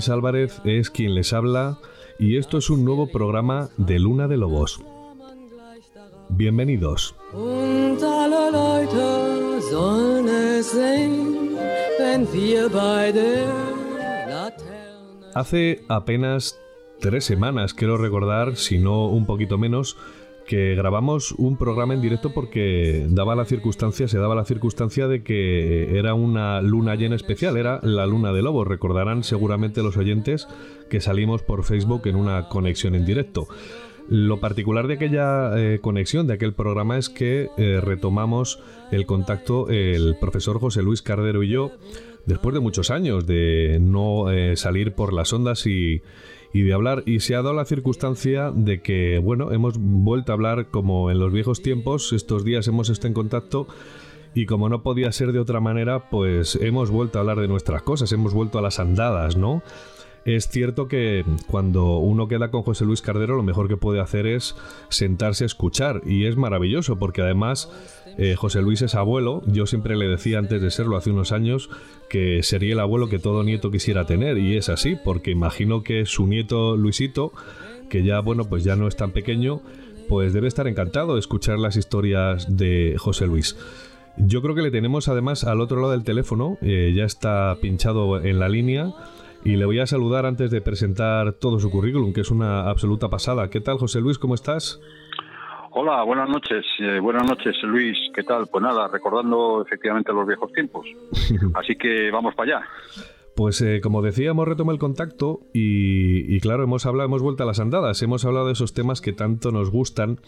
Luis Álvarez es quien les habla y esto es un nuevo programa de Luna de Lobos. Bienvenidos. Hace apenas tres semanas, quiero recordar, si no un poquito menos, que grabamos un programa en directo porque daba la circunstancia, se daba la circunstancia de que era una luna llena especial, era la luna de lobos. Recordarán seguramente los oyentes que salimos por Facebook en una conexión en directo. Lo particular de aquella eh, conexión, de aquel programa, es que eh, retomamos el contacto el profesor José Luis Cardero y yo, después de muchos años de no eh, salir por las ondas y, y de hablar. Y se ha dado la circunstancia de que, bueno, hemos vuelto a hablar como en los viejos tiempos. Estos días hemos estado en contacto. Y como no podía ser de otra manera, pues hemos vuelto a hablar de nuestras cosas, hemos vuelto a las andadas, ¿no? Es cierto que cuando uno queda con José Luis Cardero, lo mejor que puede hacer es sentarse a escuchar. Y es maravilloso, porque además eh, José Luis es abuelo. Yo siempre le decía antes de serlo, hace unos años, que sería el abuelo que todo nieto quisiera tener. Y es así, porque imagino que su nieto Luisito, que ya, bueno, pues ya no es tan pequeño, pues debe estar encantado de escuchar las historias de José Luis. Yo creo que le tenemos además al otro lado del teléfono, eh, ya está pinchado en la línea y le voy a saludar antes de presentar todo su currículum, que es una absoluta pasada. ¿Qué tal, José Luis? ¿Cómo estás? Hola, buenas noches. Eh, buenas noches, Luis. ¿Qué tal? Pues nada, recordando efectivamente los viejos tiempos. Así que vamos para allá. Pues eh, como decía, hemos retomado el contacto y, y, claro, hemos hablado, hemos vuelto a las andadas, hemos hablado de esos temas que tanto nos gustan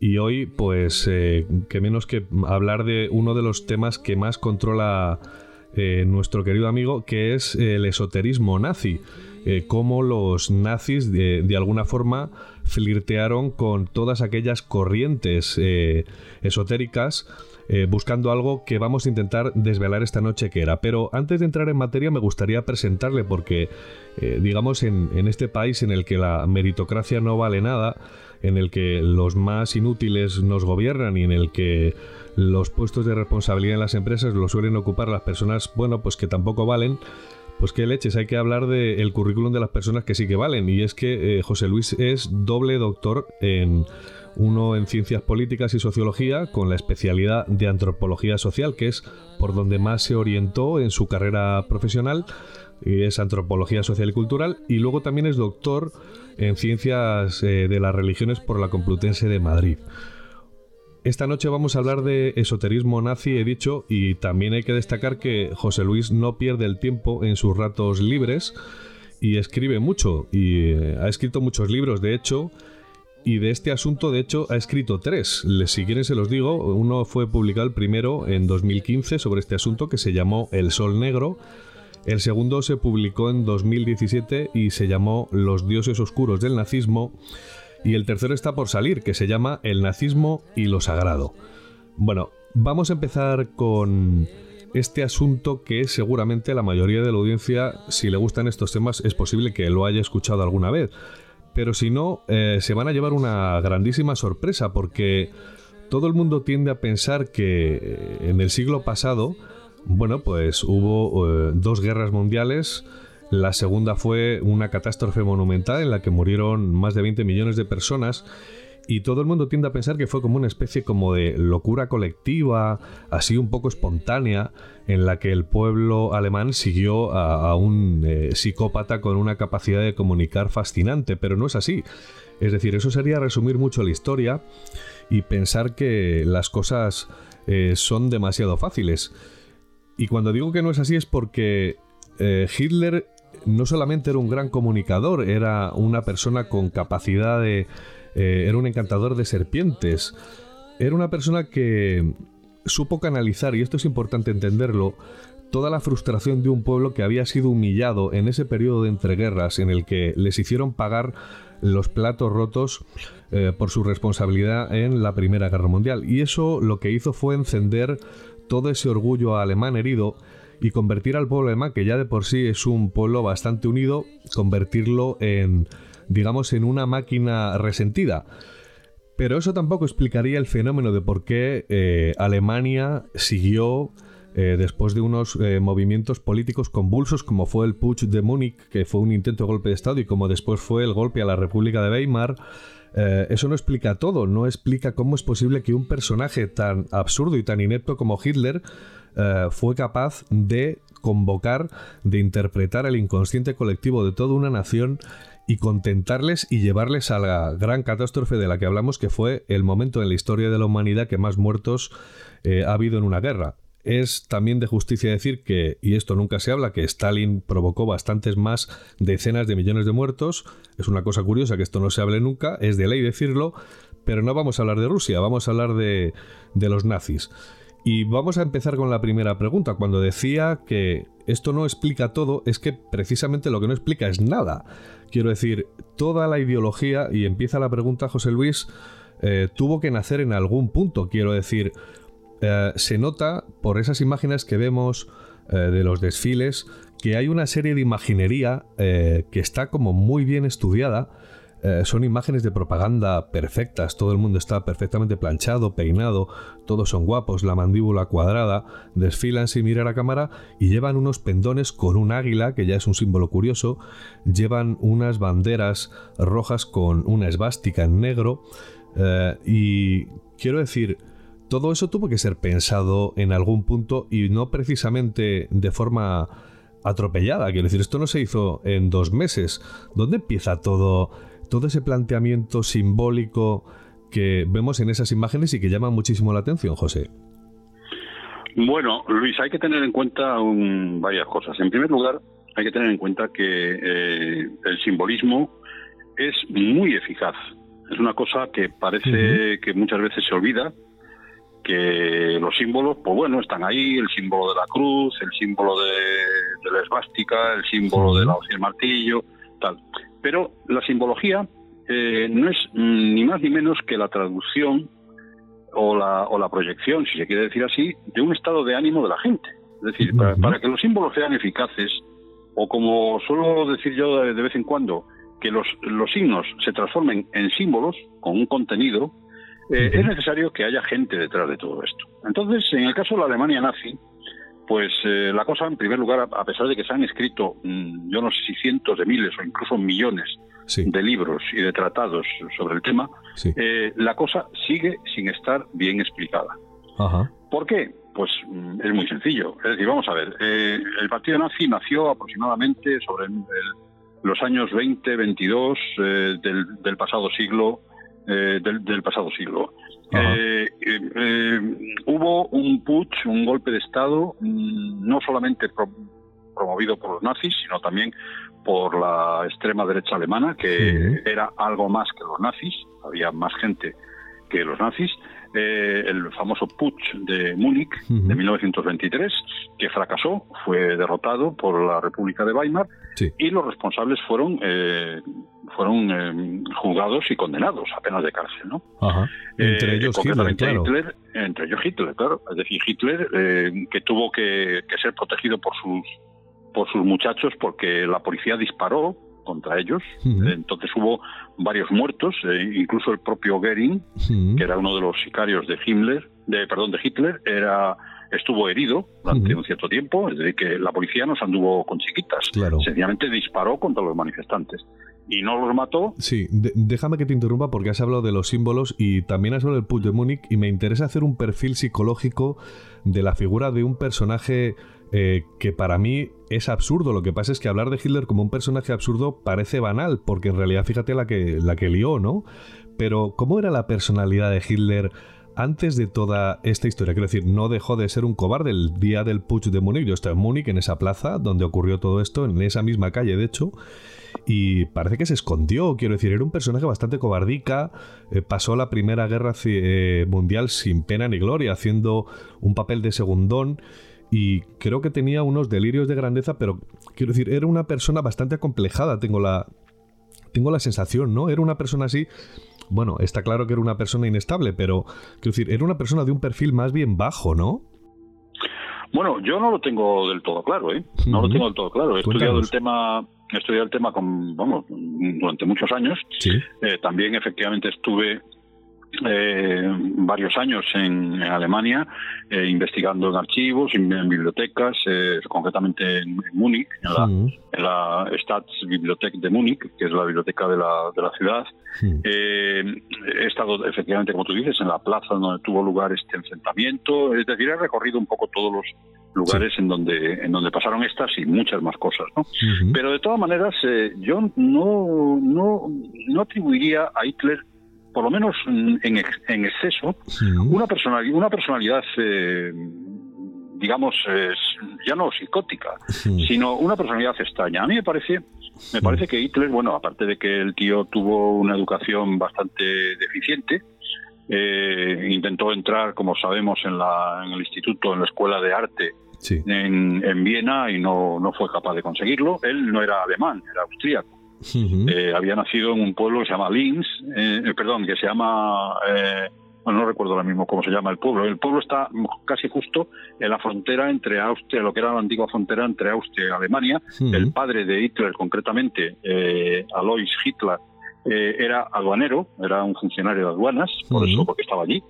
y hoy, pues, eh, que menos que hablar de uno de los temas que más controla eh, nuestro querido amigo, que es el esoterismo nazi. Eh, cómo los nazis de, de, alguna forma flirtearon con todas aquellas corrientes eh, esotéricas eh, buscando algo que vamos a intentar desvelar esta noche que era. Pero antes de entrar en materia me gustaría presentarle porque, digamos, en, en, este país en el que la meritocracia no vale nada, en el que los más inútiles nos gobiernan y en el que los puestos de responsabilidad en las empresas los suelen ocupar las personas, bueno, pues que tampoco valen, pues qué leches, hay que hablar del el currículum de las personas que sí que valen. Y es que eh, José Luis es doble doctor en uno en ciencias políticas y sociología con la especialidad de antropología social, que es por donde más se orientó en su carrera profesional, y es antropología social y cultural, y luego también es doctor en ciencias eh, de las religiones por la Complutense de Madrid. Esta noche vamos a hablar de esoterismo nazi, he dicho, y también hay que destacar que José Luis no pierde el tiempo en sus ratos libres y escribe mucho, y eh, ha escrito muchos libros, de hecho, y de este asunto, de hecho, ha escrito tres. Si quieren se los digo, uno fue publicado el primero en 2015 sobre este asunto que se llamó El Sol Negro, El segundo se publicó en 2017 y se llamó Los dioses oscuros del nazismo. Y el tercero está por salir, que se llama El nazismo y lo sagrado. Bueno, vamos a empezar con este asunto que seguramente la mayoría de la audiencia, si le gustan estos temas, es posible que lo haya escuchado alguna vez. Pero si no, eh, se van a llevar una grandísima sorpresa porque todo el mundo tiende a pensar que eh, en el siglo pasado, bueno, pues hubo eh, dos guerras mundiales. La segunda fue una catástrofe monumental en la que murieron más de 20 millones de personas y todo el mundo tiende a pensar que fue como una especie como de locura colectiva, así un poco espontánea, en la que el pueblo alemán siguió a, un eh, psicópata con una capacidad de comunicar fascinante, pero no es así. Es decir, eso sería resumir mucho la historia y pensar que las cosas eh, son demasiado fáciles. Y cuando digo que no es así es porque eh, Hitler no solamente era un gran comunicador, era una persona con capacidad de eh, era un encantador de serpientes. Era una persona que supo canalizar, y esto es importante entenderlo, toda la frustración de un pueblo que había sido humillado en ese periodo de entreguerras en el que les hicieron pagar los platos rotos eh, por su responsabilidad en la Primera Guerra Mundial. Y eso lo que hizo fue encender todo ese orgullo alemán herido y convertir al pueblo alemán, que ya de por sí es un pueblo bastante unido, convertirlo en digamos, en una máquina resentida. Pero eso tampoco explicaría el fenómeno de por qué eh, Alemania siguió eh, después de unos eh, movimientos políticos convulsos como fue el Putsch de Múnich, que fue un intento de golpe de Estado, y como después fue el golpe a la República de Weimar. eso no explica todo, no explica cómo es posible que un personaje tan absurdo y tan inepto como Hitler fue capaz de convocar, de interpretar el inconsciente colectivo de toda una nación y contentarles y llevarles a la gran catástrofe de la que hablamos, que fue el momento en la historia de la humanidad que más muertos eh, ha habido en una guerra. Es también de justicia decir que, y esto nunca se habla, que Stalin provocó bastantes más decenas de millones de muertos. Es una cosa curiosa que esto no se hable nunca, es de ley decirlo, pero no vamos a hablar de Rusia, vamos a hablar de, de los nazis. Y vamos a empezar con la primera pregunta. Cuando decía que esto no explica todo, es que precisamente lo que no explica es nada. Quiero decir, toda la ideología, y empieza la pregunta José Luis, eh, tuvo que nacer en algún punto. Quiero decir, eh, se nota por esas imágenes que vemos eh, de los desfiles que hay una serie de imaginería que está como muy bien estudiada eh, son imágenes de propaganda perfectas, todo el mundo está perfectamente planchado, peinado, todos son guapos, la mandíbula cuadrada, desfilan sin mirar a cámara y llevan unos pendones con un águila, que ya es un símbolo curioso, llevan unas banderas rojas con una esvástica en negro eh, y quiero decir, todo eso tuvo que ser pensado en algún punto y no precisamente de forma atropellada. Quiero decir, esto no se hizo en dos meses. ¿Dónde empieza todo todo ese planteamiento simbólico que vemos en esas imágenes y que llama muchísimo la atención, José? Bueno, Luis, hay que tener en cuenta varias cosas. En primer lugar, hay que tener en cuenta que eh, el simbolismo es muy eficaz. Es una cosa que parece que muchas veces se olvida, que los símbolos, pues bueno, están ahí, el símbolo de la cruz, el símbolo de, la esvástica, el símbolo de la hoz y el martillo, tal. Pero la simbología eh, no es ni más ni menos que la traducción o la, o la proyección, si se quiere decir así, de un estado de ánimo de la gente. Es decir, para, que los símbolos sean eficaces, o como suelo decir yo de, vez en cuando, que los, los signos se transformen en símbolos con un contenido, eh, es necesario que haya gente detrás de todo esto. Entonces, en el caso de la Alemania nazi, pues eh, la cosa, en primer lugar, a pesar de que se han escrito, mm, yo no sé si cientos de miles o incluso millones de libros y de tratados sobre el tema, eh, la cosa sigue sin estar bien explicada. ¿Por qué? Pues mm, es muy sencillo. Es decir, vamos a ver, eh, el partido nazi nació aproximadamente sobre los años 20, 22 del, del, pasado siglo, del, del pasado siglo. Eh, eh, eh, hubo un putsch, un golpe de Estado, mm, no solamente promovido por los nazis, sino también por la extrema derecha alemana, que era algo más que los nazis, había más gente que los nazis, eh, el famoso putsch de Múnich de 1923, que fracasó, fue derrotado por la República de Weimar Sí. y los responsables fueron eh, fueron eh, juzgados y condenados a penas de cárcel, ¿no? Ajá. Entre Eh, ellos Hitler, claro. Hitler, entre ellos Hitler, claro. Es decir, Hitler eh, que tuvo que, que ser protegido por sus por sus muchachos porque la policía disparó contra ellos. Ujú. Entonces hubo varios muertos, eh, incluso el propio Goering, que era uno de los sicarios de Himmler, de perdón, de Hitler, era estuvo herido durante un cierto tiempo, es decir, que la policía no se anduvo con chiquitas, Claro. sencillamente disparó contra los manifestantes y no los mató. Sí, de- déjame que te interrumpa porque has hablado de los símbolos y también has hablado del Puig de Múnich y me interesa hacer un perfil psicológico de la figura de un personaje eh, que para mí es absurdo. Lo que pasa es que hablar de Hitler como un personaje absurdo parece banal, porque en realidad fíjate la que, la que lió, ¿no? Pero ¿cómo era la personalidad de Hitler antes de toda esta historia? Quiero decir, no dejó de ser un cobarde el día del Puig de Múnich. Yo estaba en Múnich, en esa plaza donde ocurrió todo esto, en esa misma calle, de hecho, y parece que se escondió. Quiero decir, era un personaje bastante cobardica. eh, pasó la Primera Guerra eh, Mundial sin pena ni gloria, haciendo un papel de segundón. Y creo que tenía unos delirios de grandeza, pero quiero decir, era una persona bastante acomplejada, tengo la, tengo la sensación, ¿no? Era una persona así. Bueno, está claro que era una persona inestable, pero quiero decir, era una persona de un perfil más bien bajo, ¿no? Bueno, yo no lo tengo del todo claro, ¿eh? No lo tengo del todo claro. He estudiado el tema, he estudiado el tema con, vamos, durante muchos años. Sí. Eh, también efectivamente estuve eh, varios años en, en Alemania eh, investigando en archivos, en, en bibliotecas, eh, concretamente en, en Múnich, en la, en la Staatsbibliothek de Múnich, que es la biblioteca de la, de la ciudad. mm. Eh, he estado efectivamente, como tú dices, en la plaza donde tuvo lugar este enfrentamiento. Es decir, he recorrido un poco todos los lugares en donde en donde pasaron estas y muchas más cosas, ¿no? Pero de todas maneras, eh, yo no, no, no atribuiría a Hitler, por lo menos en, ex- en exceso, una personalidad, una personalidad eh, digamos, eh, ya no psicótica, sino una personalidad extraña. A mí me parece, me parece que Hitler, bueno, aparte de que el tío tuvo una educación bastante deficiente, eh, intentó entrar, como sabemos, en, la, en el instituto, en la escuela de arte Sí. en, en Viena y no, no fue capaz de conseguirlo. Él no era alemán, era austríaco. Eh, había nacido en un pueblo que se llama Linz, eh, eh, perdón, que se llama, eh, bueno, no recuerdo ahora mismo cómo se llama el pueblo. El pueblo está casi justo en la frontera entre Austria, lo que era la antigua frontera entre Austria y Alemania. El padre de Hitler, concretamente, eh, Alois Hitler, era aduanero, era un funcionario de aduanas, por eso, porque estaba allí.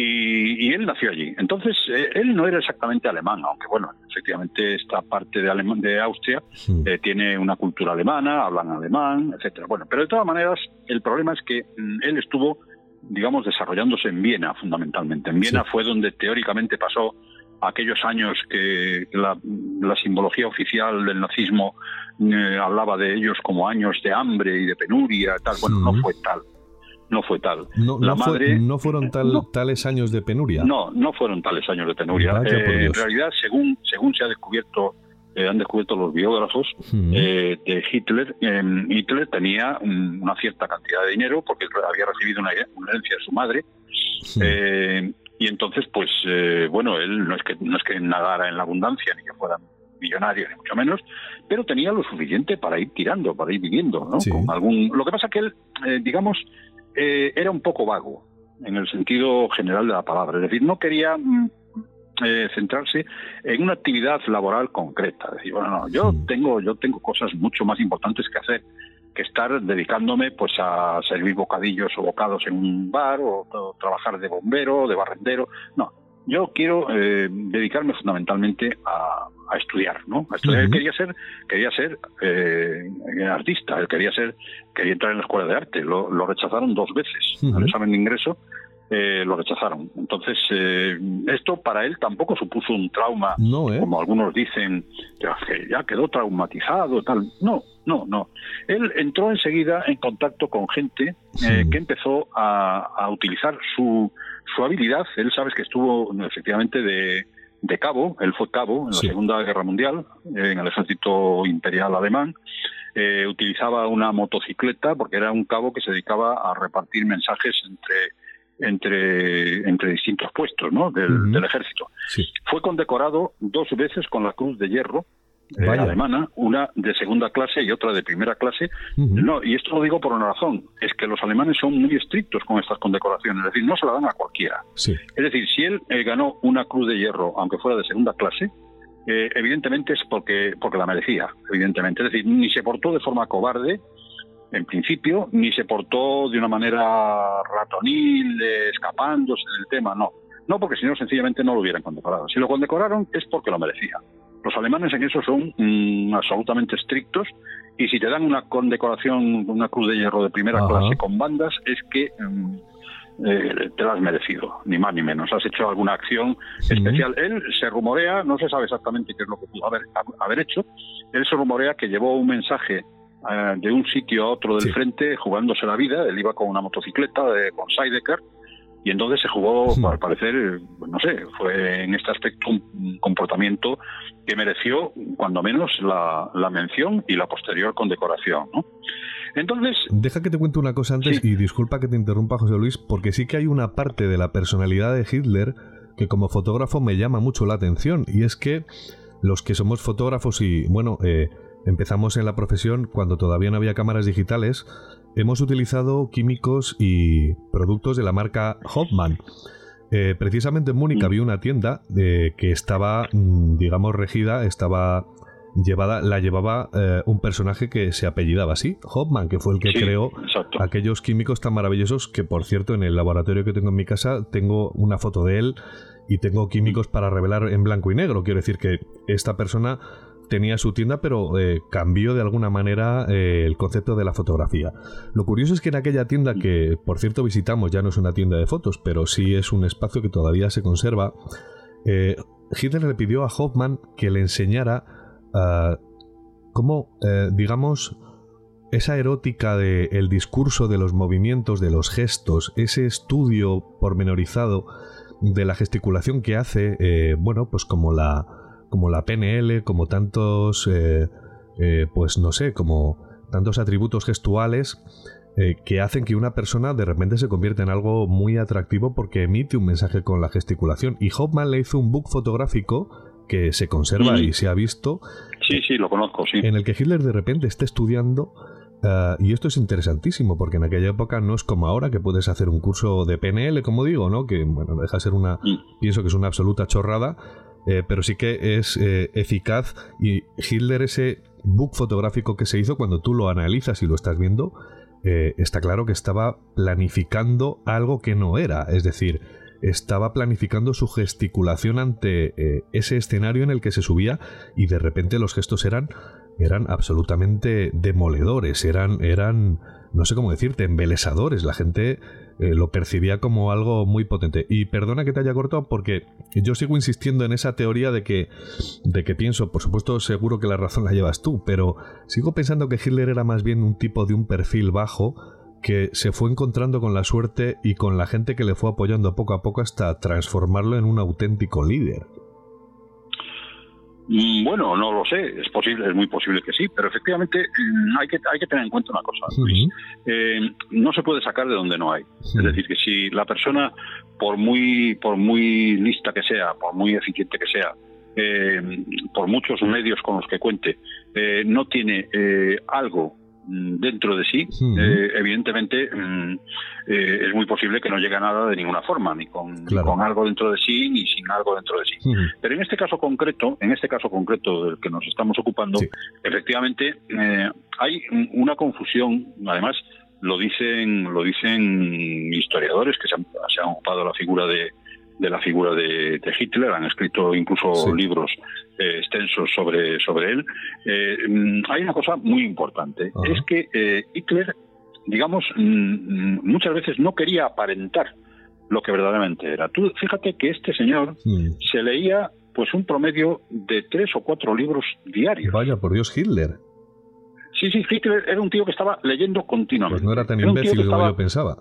Y, y él nació allí. Entonces, eh, él no era exactamente alemán, aunque bueno, efectivamente esta parte de, Alema- de Austria eh, tiene una cultura alemana, hablan alemán, etcétera. Bueno, pero de todas maneras, el problema es que mm, él estuvo, digamos, desarrollándose en Viena, fundamentalmente. En Viena Sí. fue donde teóricamente pasó aquellos años que la, la simbología oficial del nazismo eh, hablaba de ellos como años de hambre y de penuria, tal. Bueno, no fue tal. No fue tal. No, la no fue- no fueron tal- No. tales años de penuria. No, no fueron tales años de penuria. Eh, en realidad, según, según se ha descubierto, eh, han descubierto los biógrafos, Mm. eh, de Hitler, eh, Hitler tenía un- una cierta cantidad de dinero porque había recibido una, una herencia de su madre Mm. y entonces pues eh, bueno él no es que no es que nadara en la abundancia ni que fuera millonario ni mucho menos pero tenía lo suficiente para ir tirando para ir viviendo ¿no? Sí. Con algún lo que pasa que él eh, digamos eh, era un poco vago en el sentido general de la palabra es decir no quería mm, eh, centrarse en una actividad laboral concreta. Decir, bueno, no, yo tengo, yo tengo cosas mucho más importantes que hacer que estar dedicándome pues a servir bocadillos o bocados en un bar o, o trabajar de bombero, de barrendero. No, yo quiero eh, dedicarme fundamentalmente a, a estudiar, ¿no? A estudiar. Él Ujú. quería ser, quería ser eh, artista, él quería ser, quería entrar en la escuela de arte. Lo, lo rechazaron dos veces Ujú. al examen de ingreso. eh, lo rechazaron. Entonces, eh, esto para él tampoco supuso un trauma No, ¿eh? como algunos dicen, que ya quedó traumatizado, tal. No, no, no. Él entró enseguida en contacto con gente eh, Hmm. que empezó a, a utilizar su, su habilidad. Él sabes que estuvo efectivamente de, de cabo, él fue cabo en la Sí. Segunda Guerra Mundial, eh, en el ejército imperial alemán. Eh, utilizaba una motocicleta porque era un cabo que se dedicaba a repartir mensajes entre entre, entre distintos puestos ¿no? del, del ejército. Sí. Fue condecorado dos veces con la Cruz de Hierro eh, alemana, una de segunda clase y otra de primera clase. No, y esto lo digo por una razón, es que los alemanes son muy estrictos con estas condecoraciones, es decir, no se la dan a cualquiera. Sí. Es decir, si él eh, ganó una cruz de hierro, aunque fuera de segunda clase, eh, evidentemente es porque, porque la merecía, evidentemente. Es decir, ni se portó de forma cobarde, en principio, ni se portó de una manera ratonil, escapándose del tema, no. No, porque si no, sencillamente no lo hubieran condecorado. Si lo condecoraron es porque lo merecía. Los alemanes en eso son mm, absolutamente estrictos y si te dan una condecoración, una cruz de hierro de primera Ajá. clase con bandas, es que mm, eh, te la has merecido, ni más ni menos. Has hecho alguna acción Sí. especial. Él se rumorea, no se sabe exactamente qué es lo que pudo haber, haber hecho, él se rumorea que llevó un mensaje eh, de un sitio a otro del Sí. frente jugándose la vida. Él iba con una motocicleta de, con Sidecar y entonces se jugó, Hmm. al parecer, eh, no sé, fue en este aspecto un, un comportamiento que mereció, cuando menos, la, la mención y la posterior condecoración. ¿no? Entonces, Deja que te cuente una cosa antes Sí. y disculpa que te interrumpa, José Luis, porque sí que hay una parte de la personalidad de Hitler que como fotógrafo me llama mucho la atención y es que los que somos fotógrafos y, bueno, eh, empezamos en la profesión cuando todavía no había cámaras digitales, hemos utilizado químicos y productos de la marca Hoffman. Eh, precisamente en Múnich Mm. había una tienda eh, que estaba, mm, digamos, regida, estaba llevada, la llevaba eh, un personaje que se apellidaba así, Hoffman, que fue el que sí, creó exacto. aquellos químicos tan maravillosos que, por cierto, en el laboratorio que tengo en mi casa tengo una foto de él y tengo químicos para revelar en blanco y negro. Quiero decir que esta persona tenía su tienda, pero eh, cambió de alguna manera eh, el concepto de la fotografía. Lo curioso es que en aquella tienda que, por cierto, visitamos, ya no es una tienda de fotos, pero sí es un espacio que todavía se conserva, eh, Hitler le pidió a Hoffman que le enseñara ah, cómo, digamos, esa erótica del discurso, de los movimientos, de los gestos, ese estudio pormenorizado de la gesticulación que hace, bueno, pues como la, como la PNL, como tantos, eh, eh, pues no sé, como tantos atributos gestuales eh, que hacen que una persona de repente se convierta en algo muy atractivo porque emite un mensaje con la gesticulación. Y Hoffman le hizo un book fotográfico que se conserva y se ha visto Sí, sí, lo conozco, sí. en el que Hitler de repente está estudiando, ah, y esto es interesantísimo, porque en aquella época no es como ahora, que puedes hacer un curso de PNL, como digo, ¿no? Que, bueno, deja de ser una, Mm. pienso que es una absoluta chorrada, eh, pero sí que es eh, eficaz, y Hitler, ese book fotográfico que se hizo, cuando tú lo analizas y lo estás viendo, eh, está claro que estaba planificando algo que no era, es decir, estaba planificando su gesticulación ante ese escenario en el que se subía y de repente los gestos eran eran absolutamente demoledores, eran eran no sé cómo decirte, embelesadores, la gente eh, lo percibía como algo muy potente. Y perdona que te haya cortado porque yo sigo insistiendo en esa teoría de que de que pienso, por supuesto, seguro que la razón la llevas tú, pero sigo pensando que Hitler era más bien un tipo de un perfil bajo que se fue encontrando con la suerte y con la gente que le fue apoyando poco a poco hasta transformarlo en un auténtico líder. Mm, Bueno, no lo sé, es posible, es muy posible que sí, pero efectivamente mm, hay que hay que tener en cuenta una cosa. Ujú. Eh, no se puede sacar de donde no hay. Sí. Es decir, que si la persona, por muy por muy lista que sea, por muy eficiente que sea, eh, por muchos medios con los que cuente, eh, no tiene eh, algo dentro de sí, eh, evidentemente mm, eh, es muy posible que no llegue a nada de ninguna forma, ni con, ni Claro. con algo dentro de sí, ni sin algo dentro de sí. Pero en este caso concreto, en este caso concreto del que nos estamos ocupando, Sí. efectivamente eh, hay un- una confusión. Además, lo dicen lo dicen historiadores que se han, se han ocupado de la figura de, de la figura de, de Hitler, han escrito incluso Sí. libros eh, extensos sobre sobre él. Eh, mm, hay una cosa muy importante, Ajá. es que eh, Hitler, digamos, mm, mm, muchas veces no quería aparentar lo que verdaderamente era. Tú fíjate que este señor se leía pues un promedio de tres o cuatro libros diarios. Vaya, por Dios, Hitler. Sí, sí, Hitler era un tío que estaba leyendo continuamente. Pues no era tan imbécil que como estaba- yo pensaba.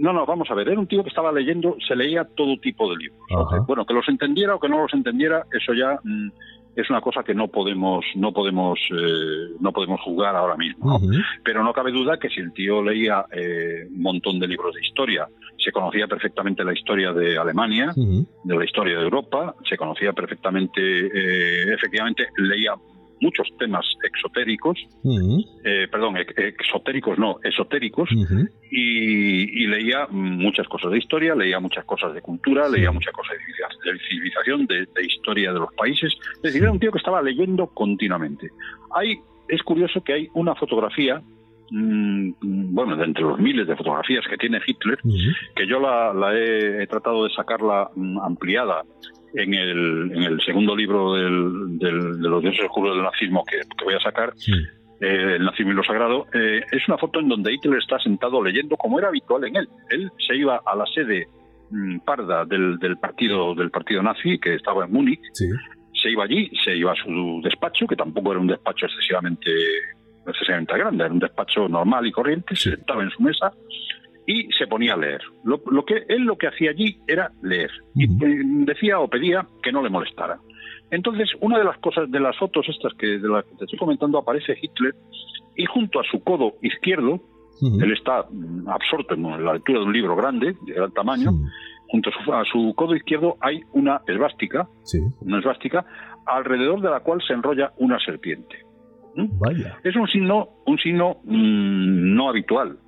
No, no, vamos a ver, era un tío que estaba leyendo, se leía todo tipo de libros. Ajá. Bueno, que los entendiera o que no los entendiera, eso ya mm, es una cosa que no podemos no podemos eh, no podemos jugar ahora mismo pero no cabe duda que si el tío leía eh, un montón de libros de historia se conocía perfectamente la historia de Alemania de la historia de Europa se conocía perfectamente eh, efectivamente leía muchos temas exotéricos Ujú. eh, perdón ex- exotéricos no esotéricos y, y leía muchas cosas de historia, leía muchas cosas de cultura, Sí. leía muchas cosas de civilización, de, historia de los países. Es decir, era un tío que estaba leyendo continuamente. Hay, es curioso que hay una fotografía, mm, bueno, de entre los miles de fotografías que tiene Hitler, que yo la, la he, he tratado de sacarla mm, ampliada en el, en el segundo libro del, del- de los dioses oscuros del nazismo que, que voy a sacar, Sí. eh, El nacimiento y lo sagrado, eh, es una foto en donde Hitler está sentado leyendo como era habitual en él. Él se iba a la sede mm, parda del, del partido del partido nazi que estaba en Múnich, Sí. se iba allí, se iba a su despacho, que tampoco era un despacho excesivamente excesivamente grande, era un despacho normal y corriente, Sí. se sentaba en su mesa y se ponía a leer. Lo, lo que él lo que hacía allí era leer y eh, decía o pedía que no le molestara. Entonces, una de las cosas, de las fotos estas que de las que te estoy comentando, aparece Hitler y junto a su codo izquierdo, él está absorto en la lectura de un libro grande, de gran tamaño, junto a su, a su codo izquierdo hay una esvástica, Sí. una esvástica, alrededor de la cual se enrolla una serpiente. ¿Mm? Vaya. Es un signo, un signo mm, no habitual,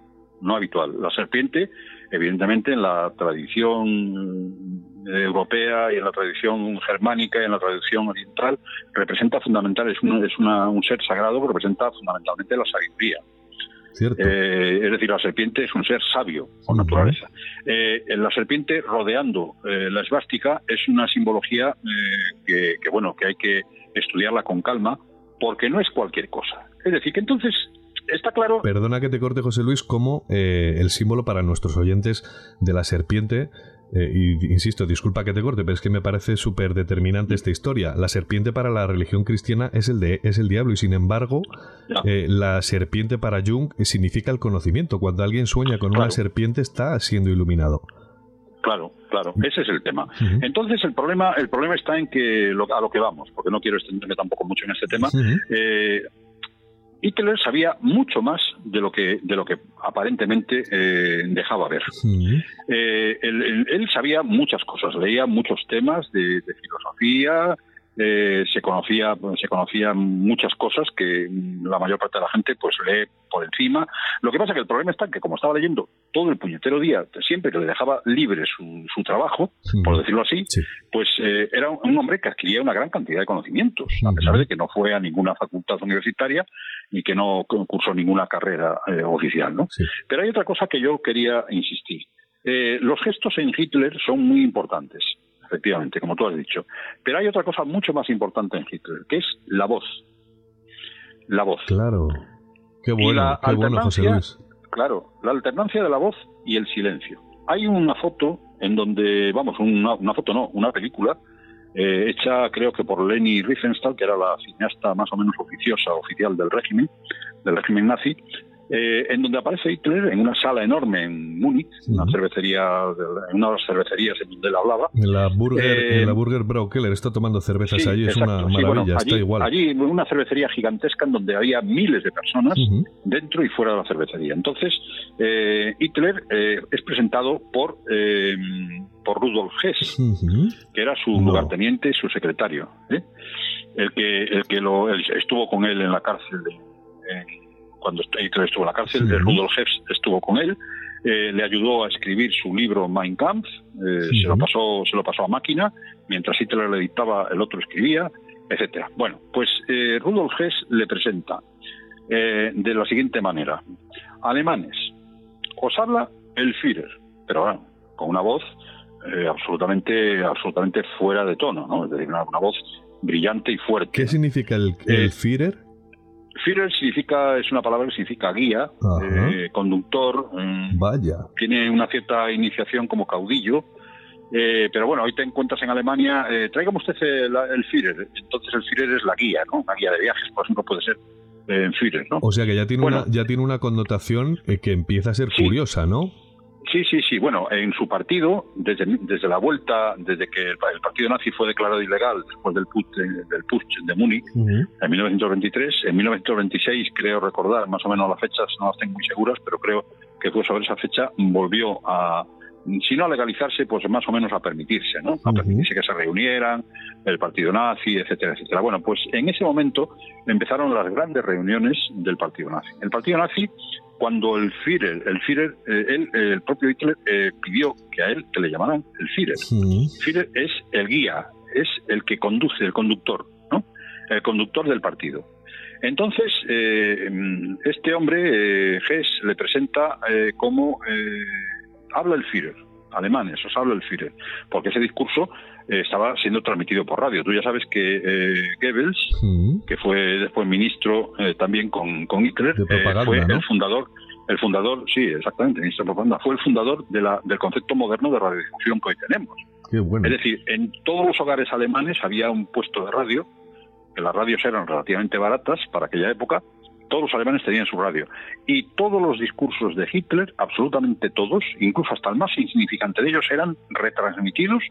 no habitual. La serpiente, evidentemente, en la tradición europea y en la tradición germánica y en la tradición oriental, representa fundamental, es, un, es una- un ser sagrado que representa fundamentalmente la sabiduría. Eh, es decir, la serpiente es un ser sabio por naturaleza. Eh, la serpiente rodeando eh, la esvástica es una simbología eh, que, que, bueno, que hay que estudiarla con calma porque no es cualquier cosa. Es decir, que entonces está claro. Perdona que te corte, José Luis, como eh, el símbolo para nuestros oyentes de la serpiente. eh, y insisto, disculpa que te corte, pero es que me parece súper determinante esta historia. La serpiente para la religión cristiana es el, de, es el diablo y sin embargo eh, la serpiente para Jung significa el conocimiento. Cuando alguien sueña con una serpiente está siendo iluminado. Claro, claro, ese es el tema. Entonces el problema, el problema está en que lo- a lo que vamos, porque no quiero extenderme tampoco mucho en este tema. Eh, Hitler sabía mucho más de lo que de lo que aparentemente eh, dejaba ver. Eh, él, él- él sabía muchas cosas, leía muchos temas de, de filosofía, eh, se conocía se conocían muchas cosas que la mayor parte de la gente pues lee por encima. Lo que pasa que el problema está que como estaba leyendo todo el puñetero día, siempre que le dejaba libre su, su trabajo, por decirlo así, Sí. pues eh, era un, hombre que adquiría una gran cantidad de conocimientos, a pesar de que no fue a ninguna facultad universitaria y que no cursó ninguna carrera eh, oficial, ¿no? Sí. Pero hay otra cosa que yo quería insistir. Eh, los gestos en Hitler son muy importantes, efectivamente, como tú has dicho. Pero hay otra cosa mucho más importante en Hitler, que es la voz. La voz. Claro. Qué Y bueno, la qué bueno, José Luis. Claro, la alternancia de la voz y el silencio. Hay una foto en donde, vamos, una, una foto no, una película eh, hecha creo que por Leni Riefenstahl, que era la cineasta más o menos oficiosa, oficial del régimen, del régimen nazi, eh, en donde aparece Hitler en una sala enorme en Múnich, una cervecería, en una de las cervecerías en donde él hablaba, En la Burger, Eh, en la Burger Keller está tomando cervezas Sí, allí, es exacto, una sí, maravilla, está allí, igual. Allí una cervecería gigantesca en donde había miles de personas dentro y fuera de la cervecería. Entonces, eh, Hitler eh, es presentado por, eh, por Rudolf Hess, que era su No. lugarteniente y su secretario. ¿eh? El que, el que lo, él estuvo con él en la cárcel de- en- cuando Hitler estuvo en la cárcel, Sí. Rudolf Hess estuvo con él, eh, le ayudó a escribir su libro Mein Kampf, eh, Sí. se lo pasó, se lo pasó a máquina, mientras Hitler le dictaba, el otro escribía, etcétera. Bueno, pues eh, Rudolf Hess le presenta de la siguiente manera: alemanes, os habla el Führer, pero bueno, con una voz eh, absolutamente, absolutamente fuera de tono, ¿no? Es decir, una, una voz brillante y fuerte. ¿Qué significa el, el Führer? Führer significa, es una palabra que significa guía, eh, conductor, mm, Vaya. tiene una cierta iniciación como caudillo. eh, pero bueno, hoy te encuentras en Alemania, eh, tráigame usted el, el Führer. Entonces el Führer es la guía, ¿no? Una guía de viajes, por ejemplo, puede ser eh, en Führer, ¿no? O sea que ya tiene, Bueno. una, ya tiene una connotación eh, que empieza a ser Sí. curiosa, ¿no? Sí, sí, sí. Bueno, en su partido, desde, desde la vuelta, desde que el, partido nazi fue declarado ilegal después del putsch, del putsch de Múnich en 1923, en 1926, creo recordar, más o menos las fechas no las tengo muy seguras, pero creo que fue sobre esa fecha, volvió a, si no a legalizarse, pues más o menos a permitirse, ¿no? A permitirse que se reunieran, el partido nazi, etcétera, etcétera. Bueno, pues en ese momento empezaron las grandes reuniones del partido nazi. El partido nazi, cuando el Führer, el Führer, eh, él, el propio Hitler eh, pidió que a él que le llamaran el Führer. Führer es el guía, es el que conduce, el conductor, ¿no? El conductor del partido. Entonces, eh, este hombre, Hess, le presenta como habla el Führer, alemanes, os habla el Führer, porque ese discurso eh, estaba siendo transmitido por radio. Tú ya sabes que eh, Goebbels, que fue después ministro eh, también con, con Hitler, fue el fundador, el fundador, sí, exactamente, ministro de propaganda, fue el fundador de la, del concepto moderno de radiodifusión que hoy tenemos. Es decir, en todos los hogares alemanes había un puesto de radio, que las radios eran relativamente baratas para aquella época, todos los alemanes tenían su radio. Y todos los discursos de Hitler, absolutamente todos, incluso hasta el más insignificante de ellos, eran retransmitidos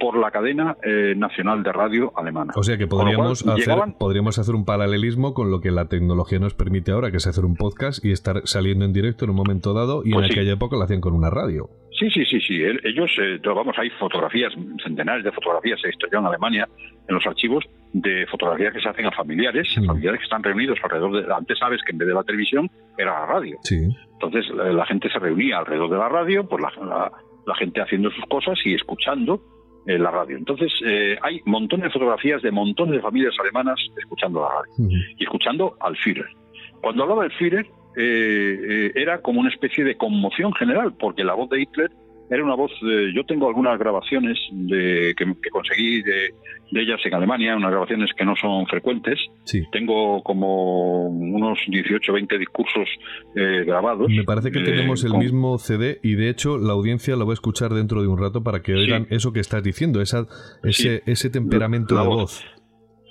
por la cadena eh, nacional de radio alemana. O sea que podríamos hacer, podríamos hacer un paralelismo con lo que la tecnología nos permite ahora, que es hacer un podcast y estar saliendo en directo en un momento dado, y en pues aquella época lo hacían con una radio. Sí, sí, sí, sí. Ellos, eh, vamos, hay fotografías, centenares de fotografías se historian en Alemania en los archivos de fotografías que se hacen a familiares, familiares que están reunidos alrededor de. Antes sabes que en vez de la televisión era la radio. Sí. Entonces la, gente se reunía alrededor de la radio, pues la, la, gente haciendo sus cosas y escuchando eh, la radio. Entonces eh, hay montones de fotografías de montones de familias alemanas escuchando la radio y escuchando al Führer. Cuando hablaba del Führer, eh, eh, era como una especie de conmoción general, porque la voz de Hitler era una voz, yo tengo algunas grabaciones de, que, conseguí de, ellas en Alemania, unas grabaciones que no son frecuentes. Tengo como unos 18 20 discursos eh, grabados. Me parece que tenemos el mismo CD y de hecho la audiencia lo va a escuchar dentro de un rato para que oigan eso que estás diciendo, esa, ese, ese temperamento de voz.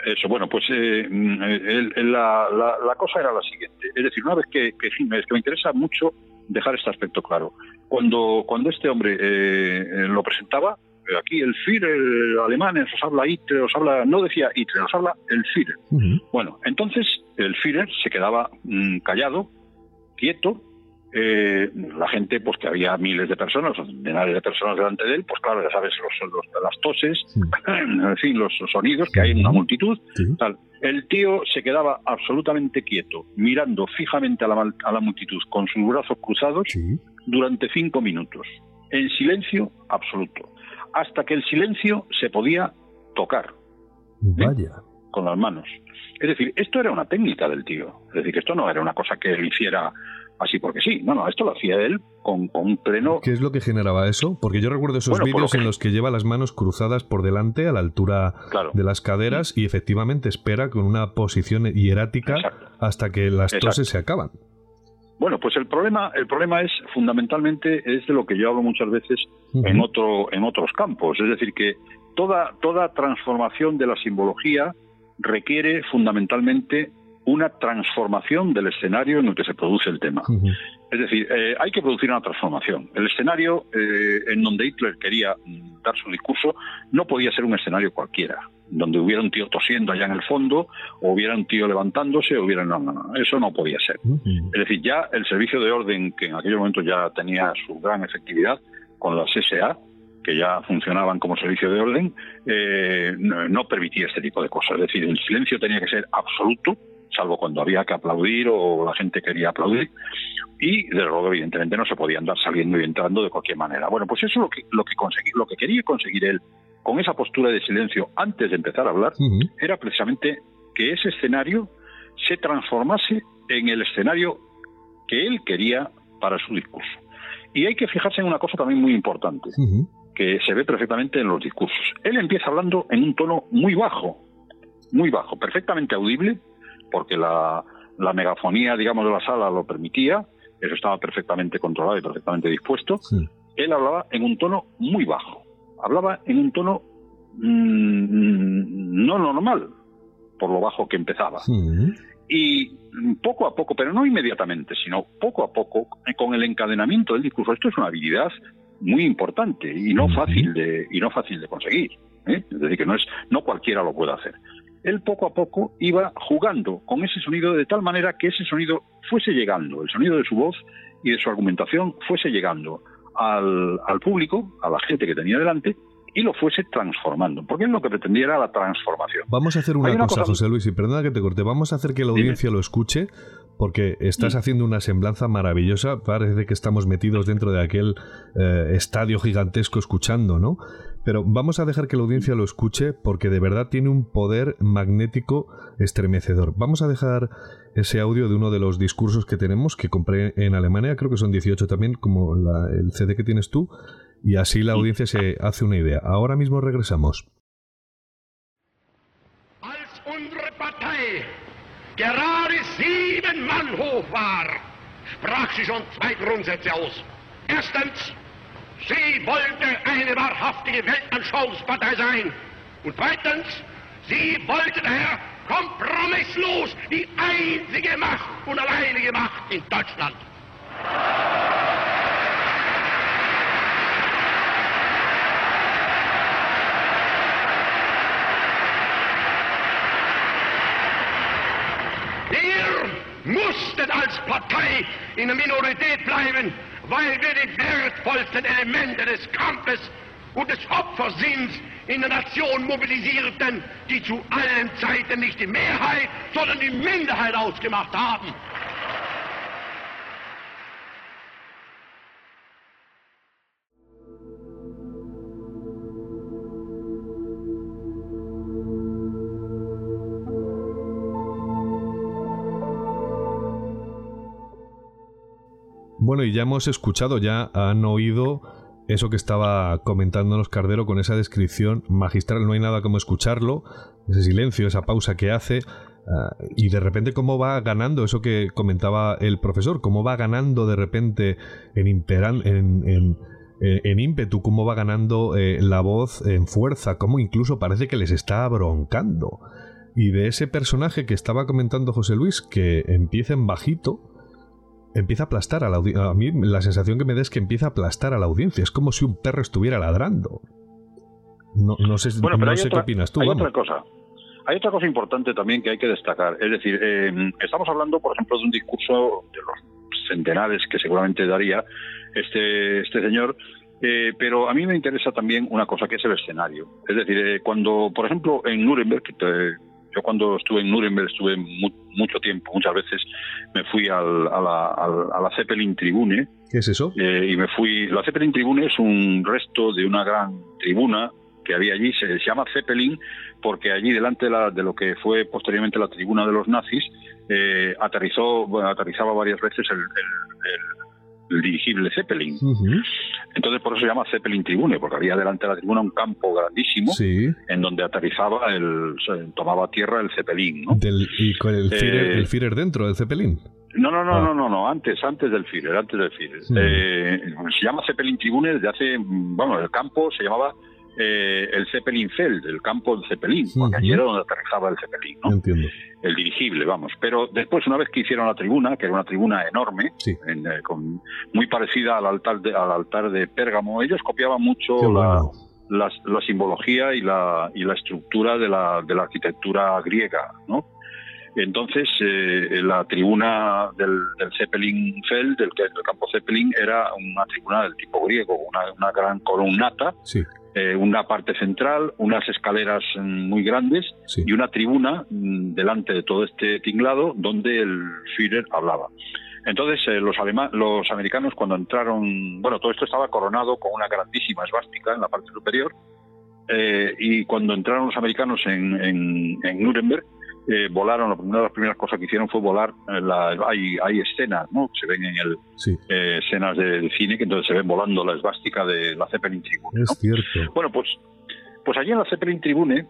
Eso, bueno, pues eh, la, la, cosa era la siguiente. Es decir, una vez que, que, es que me interesa mucho dejar este aspecto claro. Cuando, cuando este hombre eh, eh, lo presentaba, aquí el Führer alemán os habla Hitler, os habla, no decía Hitler, os habla el Führer. Bueno, entonces el Führer se quedaba mm, callado, quieto, eh, la gente, pues que había miles de personas, centenares de personas delante de él, pues claro, ya sabes, los, las toses, en fin, los, sonidos que hay en una multitud. Tal. El tío se quedaba absolutamente quieto, mirando fijamente a la, a la multitud con sus brazos cruzados durante cinco minutos, en silencio absoluto, hasta que el silencio se podía tocar. ¿eh? Vaya. Con las manos. Es decir, esto era una técnica del tío. Es decir, que esto no era una cosa que él hiciera así porque sí. No, no, esto lo hacía él con, un pleno... ¿Qué es lo que generaba eso? Porque yo recuerdo esos vídeos en los que lleva las manos cruzadas por delante a la altura de las caderas y efectivamente espera con una posición hierática hasta que las toses se acaban. Bueno, pues el problema, el problema es fundamentalmente es de lo que yo hablo muchas veces en otro, en otros campos. Es decir, que toda, toda transformación de la simbología requiere fundamentalmente una transformación del escenario en el que se produce el tema. Es decir, eh, hay que producir una transformación. El escenario eh, en donde Hitler quería mm, dar su discurso no podía ser un escenario cualquiera, donde hubiera un tío tosiendo allá en el fondo, o hubiera un tío levantándose, o hubiera... No, no, no, eso no podía ser. Es decir, ya el servicio de orden, que en aquel momento ya tenía su gran efectividad con las SA, que ya funcionaban como servicio de orden, eh, no permitía este tipo de cosas. Es decir, el silencio tenía que ser absoluto, salvo cuando había que aplaudir o la gente quería aplaudir. Y desde luego, evidentemente, no se podía andar saliendo y entrando de cualquier manera. Bueno, pues eso es lo que, lo que conseguí, lo que quería conseguir él con esa postura de silencio antes de empezar a hablar, era precisamente que ese escenario se transformase en el escenario que él quería para su discurso. Y hay que fijarse en una cosa también muy importante, que se ve perfectamente en los discursos. Él empieza hablando en un tono muy bajo, muy bajo, perfectamente audible, porque la, megafonía, digamos, de la sala lo permitía, eso estaba perfectamente controlado y perfectamente dispuesto. Él hablaba en un tono muy bajo, hablaba en un tono mm, no normal, por lo bajo que empezaba. Y poco a poco, pero no inmediatamente, sino poco a poco, con el encadenamiento del discurso, esto es una habilidad muy importante y no fácil de, y no fácil de conseguir. ¿eh? Es decir, que no, es, no cualquiera lo puede hacer. Él poco a poco iba jugando con ese sonido de tal manera que ese sonido fuese llegando, el sonido de su voz y de su argumentación fuese llegando al, al público, a la gente que tenía delante, y lo fuese transformando, porque él lo que pretendía era la transformación. Vamos a hacer una, cosa, José Luis, y perdona que te corte, vamos a hacer que la audiencia lo escuche, porque estás haciendo una semblanza maravillosa, parece que estamos metidos dentro de aquel eh, estadio gigantesco escuchando, ¿no? Pero vamos a dejar que la audiencia lo escuche porque de verdad tiene un poder magnético estremecedor. Vamos a dejar ese audio de uno de los discursos que tenemos, que compré en Alemania, creo que son 18 también, como el CD que tienes tú, y así la audiencia se hace una idea. Ahora mismo regresamos. Als unsere Partei gerade sieben Mann hoch war, sprach sie schon zwei Grundsätze aus. Erstens, sie wollte eine wahrhaftige Weltanschauungspartei sein. Und zweitens, sie wollte daher kompromisslos die einzige Macht und alleinige Macht in Deutschland. Mussten als Partei in der Minorität bleiben, weil wir die wertvollsten Elemente des Kampfes und des Opfersinns in der Nation mobilisierten, die zu allen Zeiten nicht die Mehrheit, sondern die Minderheit ausgemacht haben. Bueno, y ya hemos escuchado, ya han oído eso que estaba comentándonos Cardero con esa descripción magistral, no hay nada como escucharlo, ese silencio, esa pausa que hace, ah, y de repente cómo va ganando eso que comentaba el profesor, cómo va ganando de repente en, imperan, en, en, ímpetu, cómo va ganando eh, la voz en fuerza, cómo incluso parece que les está broncando. Y de ese personaje que estaba comentando José Luis, que empieza en bajito, empieza a aplastar a la audiencia. A mí la sensación que me da es que empieza a aplastar a la audiencia. Es como si un perro estuviera ladrando. No, no sé, bueno, pero no sé qué opinas tú. Hay otra cosa. Hay otra cosa importante también que hay que destacar. Es decir, eh, estamos hablando, por ejemplo, de un discurso de los centenares que seguramente daría este, este señor, eh, pero a mí me interesa también una cosa que es el escenario. Es decir, eh, cuando, por ejemplo, en Nuremberg, yo cuando estuve en Nuremberg estuve mucho tiempo, muchas veces me fui al, a, la, a, la, Zeppelin Tribune. ¿Qué es eso? Eh, y me fui. La Zeppelin Tribune es un resto de una gran tribuna que había allí. Se, llama Zeppelin porque allí delante de, la, de, lo que fue posteriormente la tribuna de los nazis eh, aterrizó, aterrizaba varias veces el el dirigible Zeppelin. Entonces por eso se llama Zeppelin Tribune, porque había delante de la tribuna un campo grandísimo en donde aterrizaba, el, tomaba tierra el Zeppelin. ¿no? ¿Y con el, eh, Führer, dentro del Zeppelin? No, no, no, ah. no, no, no, antes, antes del Führer, antes del Führer. Eh, se llama Zeppelin Tribune desde hace, bueno, el campo se llamaba eh, el Zeppelin Feld, el campo del Zeppelin, porque allí era donde aterrizaba el Zeppelin, ¿no? Entiendo. El dirigible, vamos. Pero después, una vez que hicieron la tribuna, que era una tribuna enorme, eh, con, muy parecida al altar de, al altar de Pérgamo, ellos copiaban mucho la, la, simbología y la, y la estructura de la, de la arquitectura griega, ¿no? Entonces, eh, la tribuna del, del Zeppelin Feld, del, del, campo Zeppelin, era una tribuna del tipo griego, una, una gran columnata sí. Eh, una parte central, unas escaleras mm, muy grandes y una tribuna mm, delante de todo este tinglado donde el Führer hablaba. Entonces, eh, los, los americanos cuando entraron, bueno, todo esto estaba coronado con una grandísima esvástica en la parte superior, eh, y cuando entraron los americanos en, en, en Nuremberg, eh, volaron, una de las primeras cosas que hicieron fue volar, eh, hay, hay escenas, ¿no? Se ven en el eh, escenas de, cine que entonces se ven volando la esvástica de la Zeppelin Tribune. Es cierto. Bueno, pues, pues allí en la Zeppelin Tribune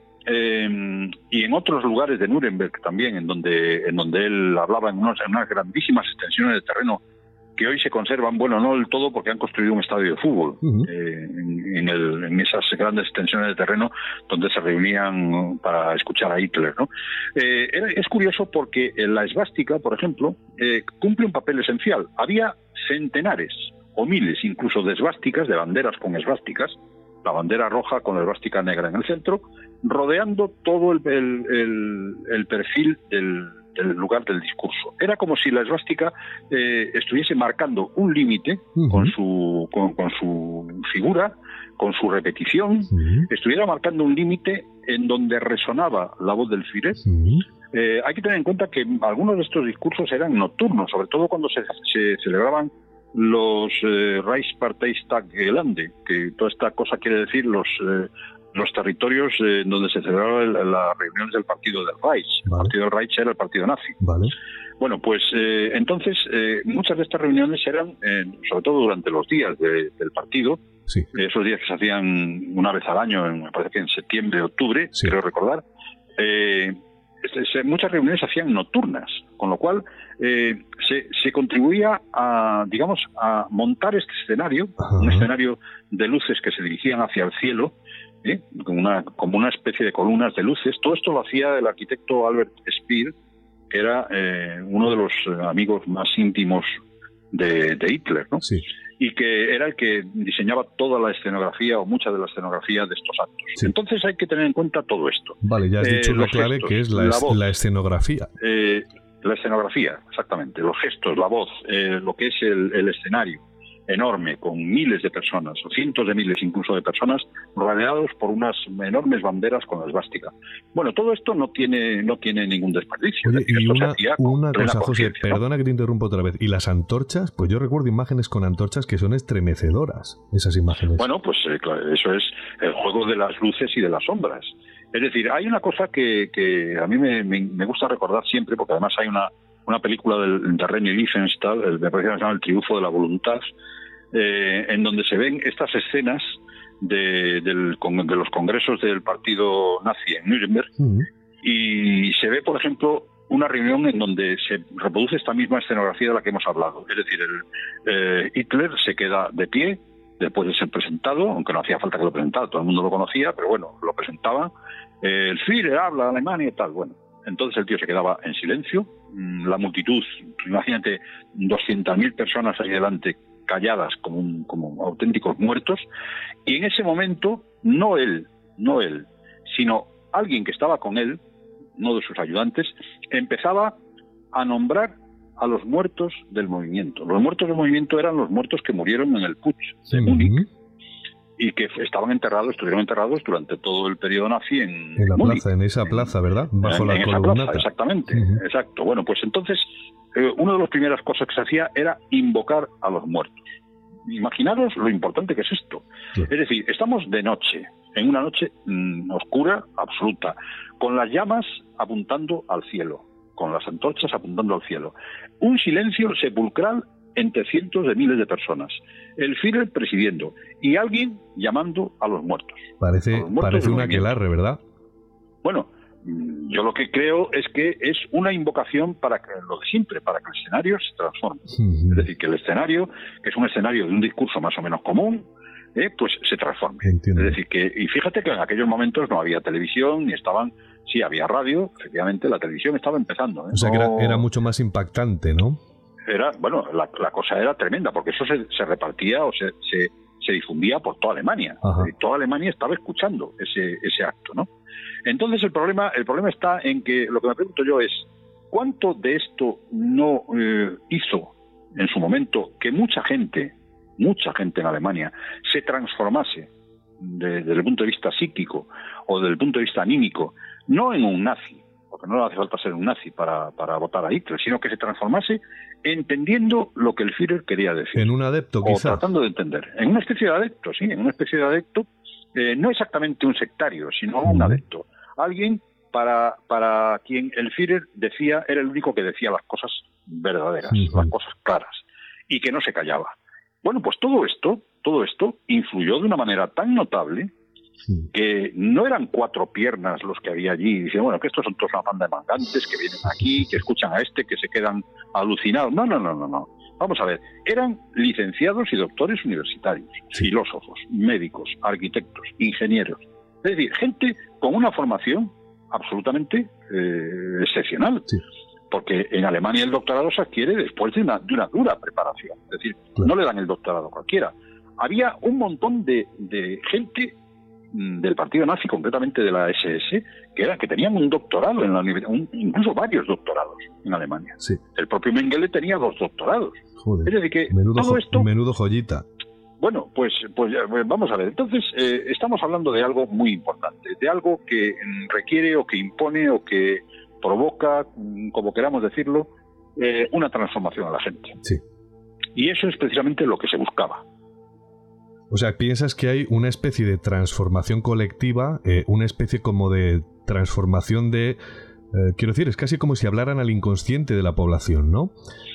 y en otros lugares de Nuremberg también, en donde, en donde él hablaba en, unos, en unas grandísimas extensiones de terreno que hoy se conservan, bueno, no del todo porque han construido un estadio de fútbol eh, en, en, esas grandes extensiones de terreno donde se reunían para escuchar a Hitler. ¿no? Eh, es curioso porque la esvástica, por ejemplo, eh, cumple un papel esencial. Había centenares o miles incluso de esvásticas, de banderas con esvásticas, la bandera roja con la esvástica negra en el centro, rodeando todo el, el perfil del el lugar del discurso. Era como si la esvástica eh, estuviese marcando un límite con, su, con, su figura, con su repetición, estuviera marcando un límite en donde resonaba la voz del Führer. Eh, hay que tener en cuenta que algunos de estos discursos eran nocturnos, sobre todo cuando se, celebraban los eh, Reichsparteitag que toda esta cosa quiere decir los eh, los territorios eh, donde se celebraban las reuniones del partido del Reich. El partido del Reich era el partido nazi. Bueno, pues eh, entonces eh, muchas de estas reuniones eran, sobre todo durante los días del partido, esos días que se hacían una vez al año, me parece que en septiembre, octubre, quiero recordar, muchas reuniones se hacían nocturnas, con lo cual se, se, contribuía a, digamos, a montar este escenario, un escenario de luces que se dirigían hacia el cielo, como, una, como una especie de columnas de luces. Todo esto lo hacía el arquitecto Albert Speer, que era eh, uno de los amigos más íntimos de, Hitler, ¿no? y que era el que diseñaba toda la escenografía o mucha de la escenografía de estos actos. Entonces hay que tener en cuenta todo esto. Vale, ya has dicho eh, lo clave que es la, la, escenografía. Eh, la escenografía, exactamente, los gestos, la voz, lo que es el escenario, enorme, con miles de personas, o cientos de miles incluso de personas, rodeados por unas enormes banderas con la esvástica. Bueno, todo esto no tiene, no tiene ningún desperdicio. y una, cosa, José, perdona que te interrumpa otra vez. ¿Y las antorchas? Pues yo recuerdo imágenes con antorchas que son estremecedoras, esas imágenes. Bueno, pues eh, eso es el juego de las luces y de las sombras. Es decir, hay una cosa que, que a mí me, me, gusta recordar siempre, porque además hay una, una película del, de René Riefenstahl, el, me parece que se llama El triunfo de la voluntad, eh, en donde se ven estas escenas de, los congresos del partido nazi en Nuremberg y se ve, por ejemplo, una reunión en donde se reproduce esta misma escenografía de la que hemos hablado. Es decir, el, eh, Hitler se queda de pie después de ser presentado, aunque no hacía falta que lo presentara, todo el mundo lo conocía, pero bueno, lo presentaba. Eh, el Führer habla Alemania y tal. Bueno, entonces el tío se quedaba en silencio. Mm, la multitud, imagínate, 200.000 personas ahí delante calladas como, como auténticos muertos, y en ese momento, no él, no él, sino alguien que estaba con él, uno de sus ayudantes, empezaba a nombrar a los muertos del movimiento. Los muertos del movimiento eran los muertos que murieron en el Putsch de Múnich y que estaban enterrados, estuvieron enterrados durante todo el periodo nazi en, en la plaza, en esa plaza, ¿verdad? Bajo la exactamente, exacto. Bueno, pues entonces eh, una de las primeras cosas que se hacía era invocar a los muertos. Imaginaros lo importante que es esto. Es decir, estamos de noche, en una noche mm, oscura, absoluta, con las llamas apuntando al cielo, con las antorchas apuntando al cielo. Un silencio sepulcral entre cientos de miles de personas. El Führer presidiendo y alguien llamando a los muertos. Parece, parece un aquelarre, ¿verdad? Bueno, yo lo que creo es que es una invocación para que lo de siempre, para que el escenario se transforme. Es decir, que el escenario, que es un escenario de un discurso más o menos común, eh, pues se transforme. Es decir, que, y fíjate que en aquellos momentos no había televisión, ni estaban, sí había radio, efectivamente la televisión estaba empezando. ¿eh? O sea que era, mucho más impactante, ¿no? Era, bueno, la, cosa era tremenda, porque eso se, repartía o se, se, difundía por toda Alemania. Toda Alemania estaba escuchando ese, ese acto, ¿no? Entonces el problema, el problema está en que lo que me pregunto yo es, ¿cuánto de esto no eh, hizo en su momento que mucha gente, mucha gente en Alemania, se transformase desde el punto de vista psíquico o desde el punto de vista anímico, no en un nazi, porque no hace falta ser un nazi para, para votar a Hitler, sino que se transformase entendiendo lo que el Führer quería decir. En un adepto, o tratando de entender. En una especie de adepto, sí, en una especie de adepto, eh, no exactamente un sectario, sino un adepto alguien para, para quien el Führer decía, era el único que decía las cosas verdaderas, las cosas claras, y que no se callaba. Bueno, pues todo esto, todo esto influyó de una manera tan notable que no eran cuatro piernas los que había allí, dicen, bueno, que estos son todos una banda de mangantes que vienen aquí, que escuchan a este, que se quedan alucinados. No, no, no, no, no. Vamos a ver, eran licenciados y doctores universitarios, filósofos, médicos, arquitectos, ingenieros. Es decir, gente con una formación absolutamente eh, excepcional. Porque en Alemania el doctorado se adquiere después de una, de una dura preparación. Es decir, no le dan el doctorado a cualquiera. Había un montón de, de gente del partido nazi, concretamente de la SS, que era que tenían un doctorado en la universidad, incluso varios doctorados en Alemania. El propio Mengele tenía dos doctorados. es decir, que todo esto, menudo joyita. Bueno, pues, pues vamos a ver. Entonces, eh, estamos hablando de algo muy importante, de algo que mm, requiere o que impone o que provoca, mm, como queramos decirlo, eh, una transformación a la gente. Sí. Y eso es precisamente lo que se buscaba. O sea, piensas que hay una especie de transformación colectiva, eh, una especie como de transformación de eh, quiero decir, es casi como si hablaran al inconsciente de la población, ¿no?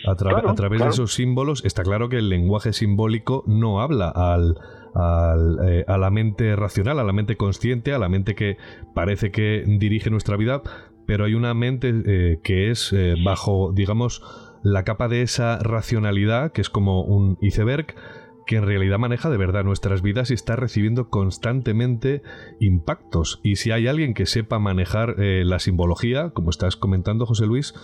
A, través de esos símbolos, está claro que el lenguaje simbólico no habla al, eh, a la mente racional, a la mente consciente, a la mente que parece que dirige nuestra vida, pero hay una mente eh, que es bajo, digamos, la capa de esa racionalidad, que es como un iceberg, que en realidad maneja de verdad nuestras vidas y está recibiendo constantemente impactos. Y si hay alguien que sepa manejar eh, la simbología, como estás comentando José Luis,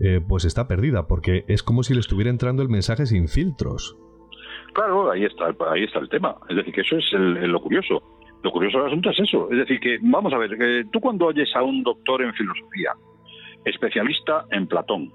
eh, pues está perdida, porque es como si le estuviera entrando el mensaje sin filtros. Claro, ahí está, ahí está el tema. Es decir, que eso es lo curioso. Lo curioso del asunto es eso. Es decir, que vamos a ver, que tú cuando oyes a un doctor en filosofía, especialista en Platón,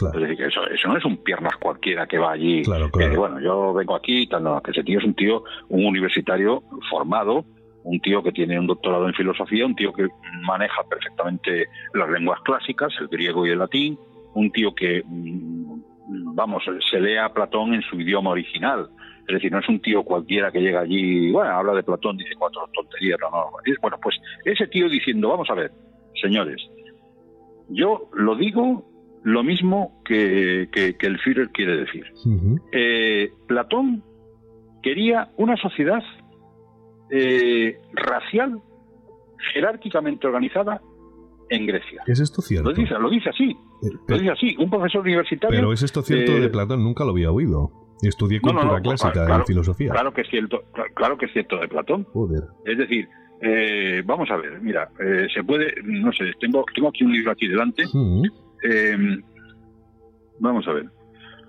es decir, que eso, eso no es un piernas cualquiera que va allí. Claro, bueno, yo vengo aquí y tal, no, que ese tío es un tío, un universitario formado, un tío que tiene un doctorado en filosofía, un tío que maneja perfectamente las lenguas clásicas, el griego y el latín, un tío que, mm, vamos, se lee a Platón en su idioma original. Es decir, no es un tío cualquiera que llega allí, bueno, habla de Platón, dice cuatro tonterías, no, no. Bueno, pues ese tío diciendo, vamos a ver, señores, yo lo digo lo mismo que, el Führer quiere decir. Eh, Platón quería una sociedad eh, racial, jerárquicamente organizada en Grecia. ¿Es esto cierto? Lo dice, lo dice así. Eh, lo dice así, un profesor universitario. Pero ¿es esto cierto de Platón? Nunca lo había oído. Estudié cultura clásica en filosofía. Claro que es cierto, claro que es cierto de Platón. Es decir, vamos a ver, mira, se puede, no sé, tengo, tengo aquí un libro aquí delante. Eh, vamos a ver.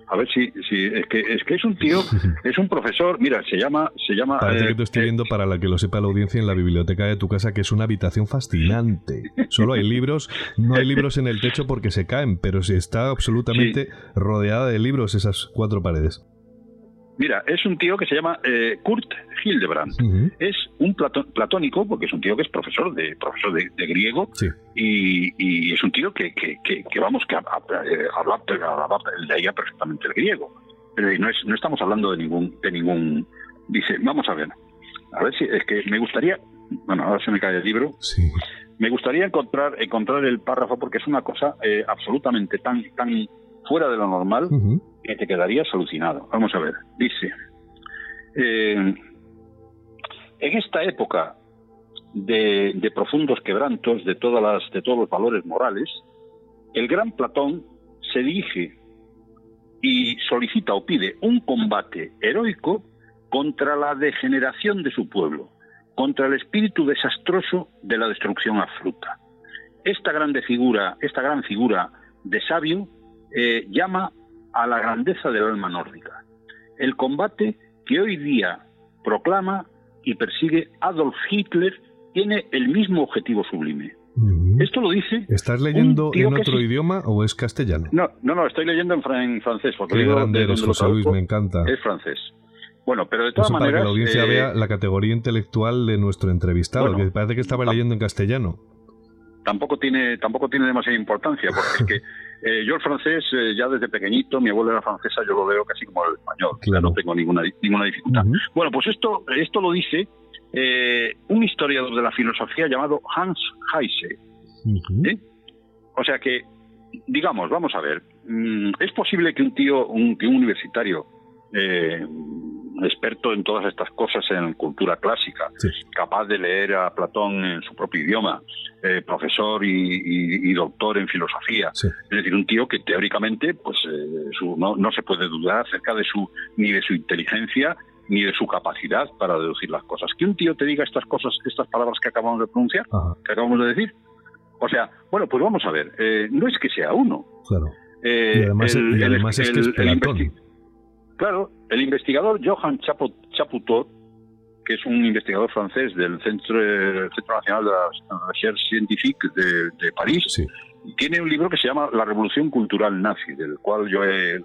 A ver si, si es que es que es un tío, es un profesor, mira, se llama se llama Parece que eh, te estoy viendo para la que lo sepa la audiencia en la biblioteca de tu casa que es una habitación fascinante. Solo hay libros, no hay libros en el techo porque se caen, pero se está absolutamente rodeada de libros esas cuatro paredes. Mira, es un tío que se llama eh, Kurt Hildebrand. Es un platónico, porque es un tío que es profesor de profesor de, griego, y, es un tío que, que, vamos, que habla, leía perfectamente el griego. Pero no, es, no estamos hablando de ningún, de ningún... Dice, vamos a ver, a ver si es que me gustaría, bueno, ahora se me cae el libro, me gustaría encontrar, encontrar el párrafo porque es una cosa eh, absolutamente tan, tan fuera de lo normal que te quedarías alucinado. Vamos a ver, dice, eh, en esta época de, profundos quebrantos de, todas las, de todos los valores morales, el gran Platón se dirige y solicita o pide un combate heroico contra la degeneración de su pueblo, contra el espíritu desastroso de la destrucción absoluta. Esta grande figura, esta gran figura de sabio eh, llama a la grandeza del alma nórdica. El combate que hoy día proclama y persigue Adolf Hitler tiene el mismo objetivo sublime. Esto lo dice. ¿Estás leyendo en otro idioma o es castellano? No, no, no, estoy leyendo en, francés. Porque Qué grande eres, José Luis, me encanta. Es francés. Bueno, pero de todas maneras. Para que la audiencia eh, vea la categoría intelectual de nuestro entrevistado, que parece que estaba leyendo en castellano. Tampoco tiene, tampoco tiene demasiada importancia, porque es que eh, yo el francés, eh, ya desde pequeñito, mi abuela era francesa, yo lo veo casi como el español, no tengo ninguna, ninguna dificultad. Bueno, pues esto, esto lo dice eh, un historiador de la filosofía llamado Hans Heise. O sea que, digamos, vamos a ver, mm, es posible que un tío, un, que un universitario experto en todas estas cosas en cultura clásica, Sí. capaz de leer a Platón en su propio idioma, eh, profesor y, y- y doctor en filosofía. Sí. Es decir, un tío que teóricamente pues eh, su- no, no se puede dudar acerca de su ni de su inteligencia ni de su capacidad para deducir las cosas. Que un tío te diga estas cosas, estas palabras que acabamos de pronunciar, Ajá, que acabamos de decir. O sea, bueno, pues vamos a ver. eh, no es que sea uno. claro. Eh, Y además, y además es que es Platón. Claro, el investigador Johann Chapo- Chapoutot, que es un investigador francés del Centro, Centro Nacional de la Recherche Scientifique de, de París, Sí. tiene un libro que se llama La Revolución Cultural Nazi, del cual yo he, he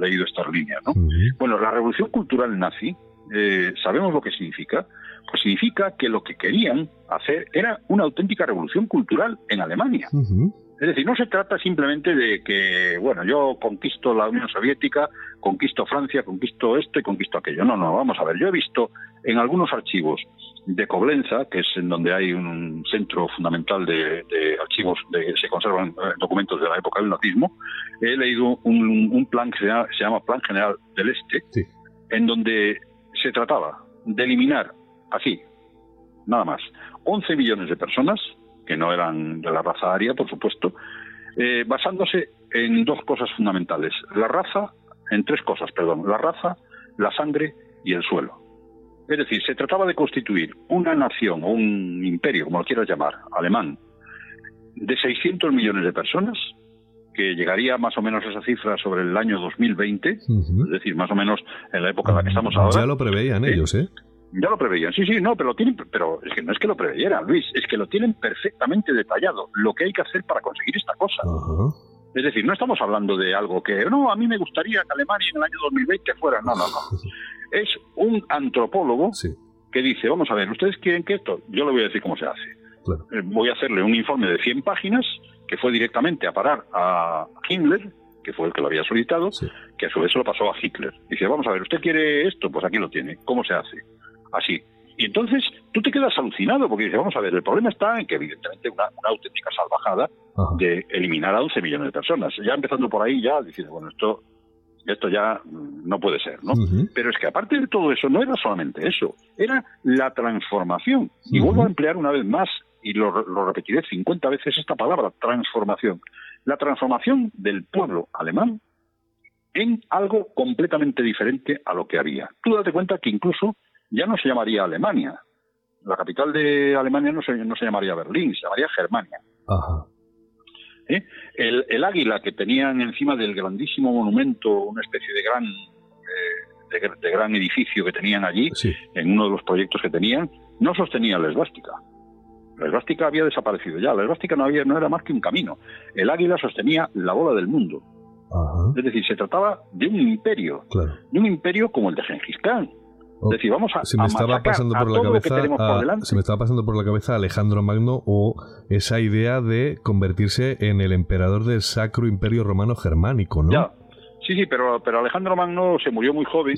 leído estas líneas. ¿no? Bueno, la Revolución Cultural Nazi, eh, ¿sabemos lo que significa? Pues significa que lo que querían hacer era una auténtica revolución cultural en Alemania. Ujú. Es decir, no se trata simplemente de que, bueno, yo conquisto la Unión Soviética, conquisto Francia, conquisto esto y conquisto aquello. No, no, vamos a ver. Yo he visto en algunos archivos de Coblenza, que es en donde hay un centro fundamental de, de archivos, de, se conservan eh, documentos de la época del nazismo, he leído un, un plan que se llama, se llama Plan General del Este, Sí. en donde se trataba de eliminar, así, nada más, 11 millones de personas, que no eran de la raza aria, por supuesto, eh, basándose en dos cosas fundamentales. La raza, en tres cosas, perdón. La raza, la sangre y el suelo. Es decir, se trataba de constituir una nación o un imperio, como lo quieras llamar, alemán, de 600 millones de personas, que llegaría más o menos a esa cifra sobre el año 2020, Ujú. es decir, más o menos en la época en la que estamos ahora. Ya lo preveían Sí. ellos, ¿eh? Ya lo preveían, sí, sí, no, pero lo tienen, pero es que no es que lo preveyeran, Luis, es que lo tienen perfectamente detallado, lo que hay que hacer para conseguir esta cosa. Es decir, no estamos hablando de algo que, no, a mí me gustaría que Alemania en el año 2020 fuera, no, no, no. Es un antropólogo Sí, que dice, vamos a ver, ¿ustedes quieren que esto? Yo le voy a decir cómo se hace. claro. Eh, Voy a hacerle un informe de 100 páginas que fue directamente a parar a Himmler, que fue el que lo había solicitado, Sí. que a su vez se lo pasó a Hitler. Dice, vamos a ver, ¿usted quiere esto? Pues aquí lo tiene. ¿Cómo se hace? Así. Y entonces tú te quedas alucinado porque dices, vamos a ver, el problema está en que evidentemente una, una auténtica salvajada Ajá. de eliminar a 11 millones de personas. Ya empezando por ahí, ya dices, bueno, esto, esto ya no puede ser, ¿no? Pero es que aparte de todo eso, no era solamente eso, era la transformación. Y vuelvo a emplear una vez más, y lo, lo repetiré 50 veces esta palabra, transformación. La transformación del pueblo alemán en algo completamente diferente a lo que había. Tú date cuenta que incluso ya no se llamaría Alemania. La capital de Alemania no se, no se llamaría Berlín, se llamaría Germania. Ajá. ¿eh? El, el águila que tenían encima del grandísimo monumento, una especie de gran, eh, de, gr- de gran edificio que tenían allí, Sí. en uno de los proyectos que tenían, no sostenía la esvástica. La esvástica había desaparecido ya, la esvástica no, había, no era más que un camino. El águila sostenía la bola del mundo. Ajá. Es decir, se trataba de un imperio, Claro. de un imperio como el de Gengis Khan. Oh, Es decir, vamos a, se me a estaba pasando por la cabeza por se me estaba pasando por la cabeza Alejandro Magno o esa idea de convertirse en el emperador del Sacro Imperio Romano Germánico, ¿no? Ya. Sí, sí, pero, pero Alejandro Magno se murió muy joven.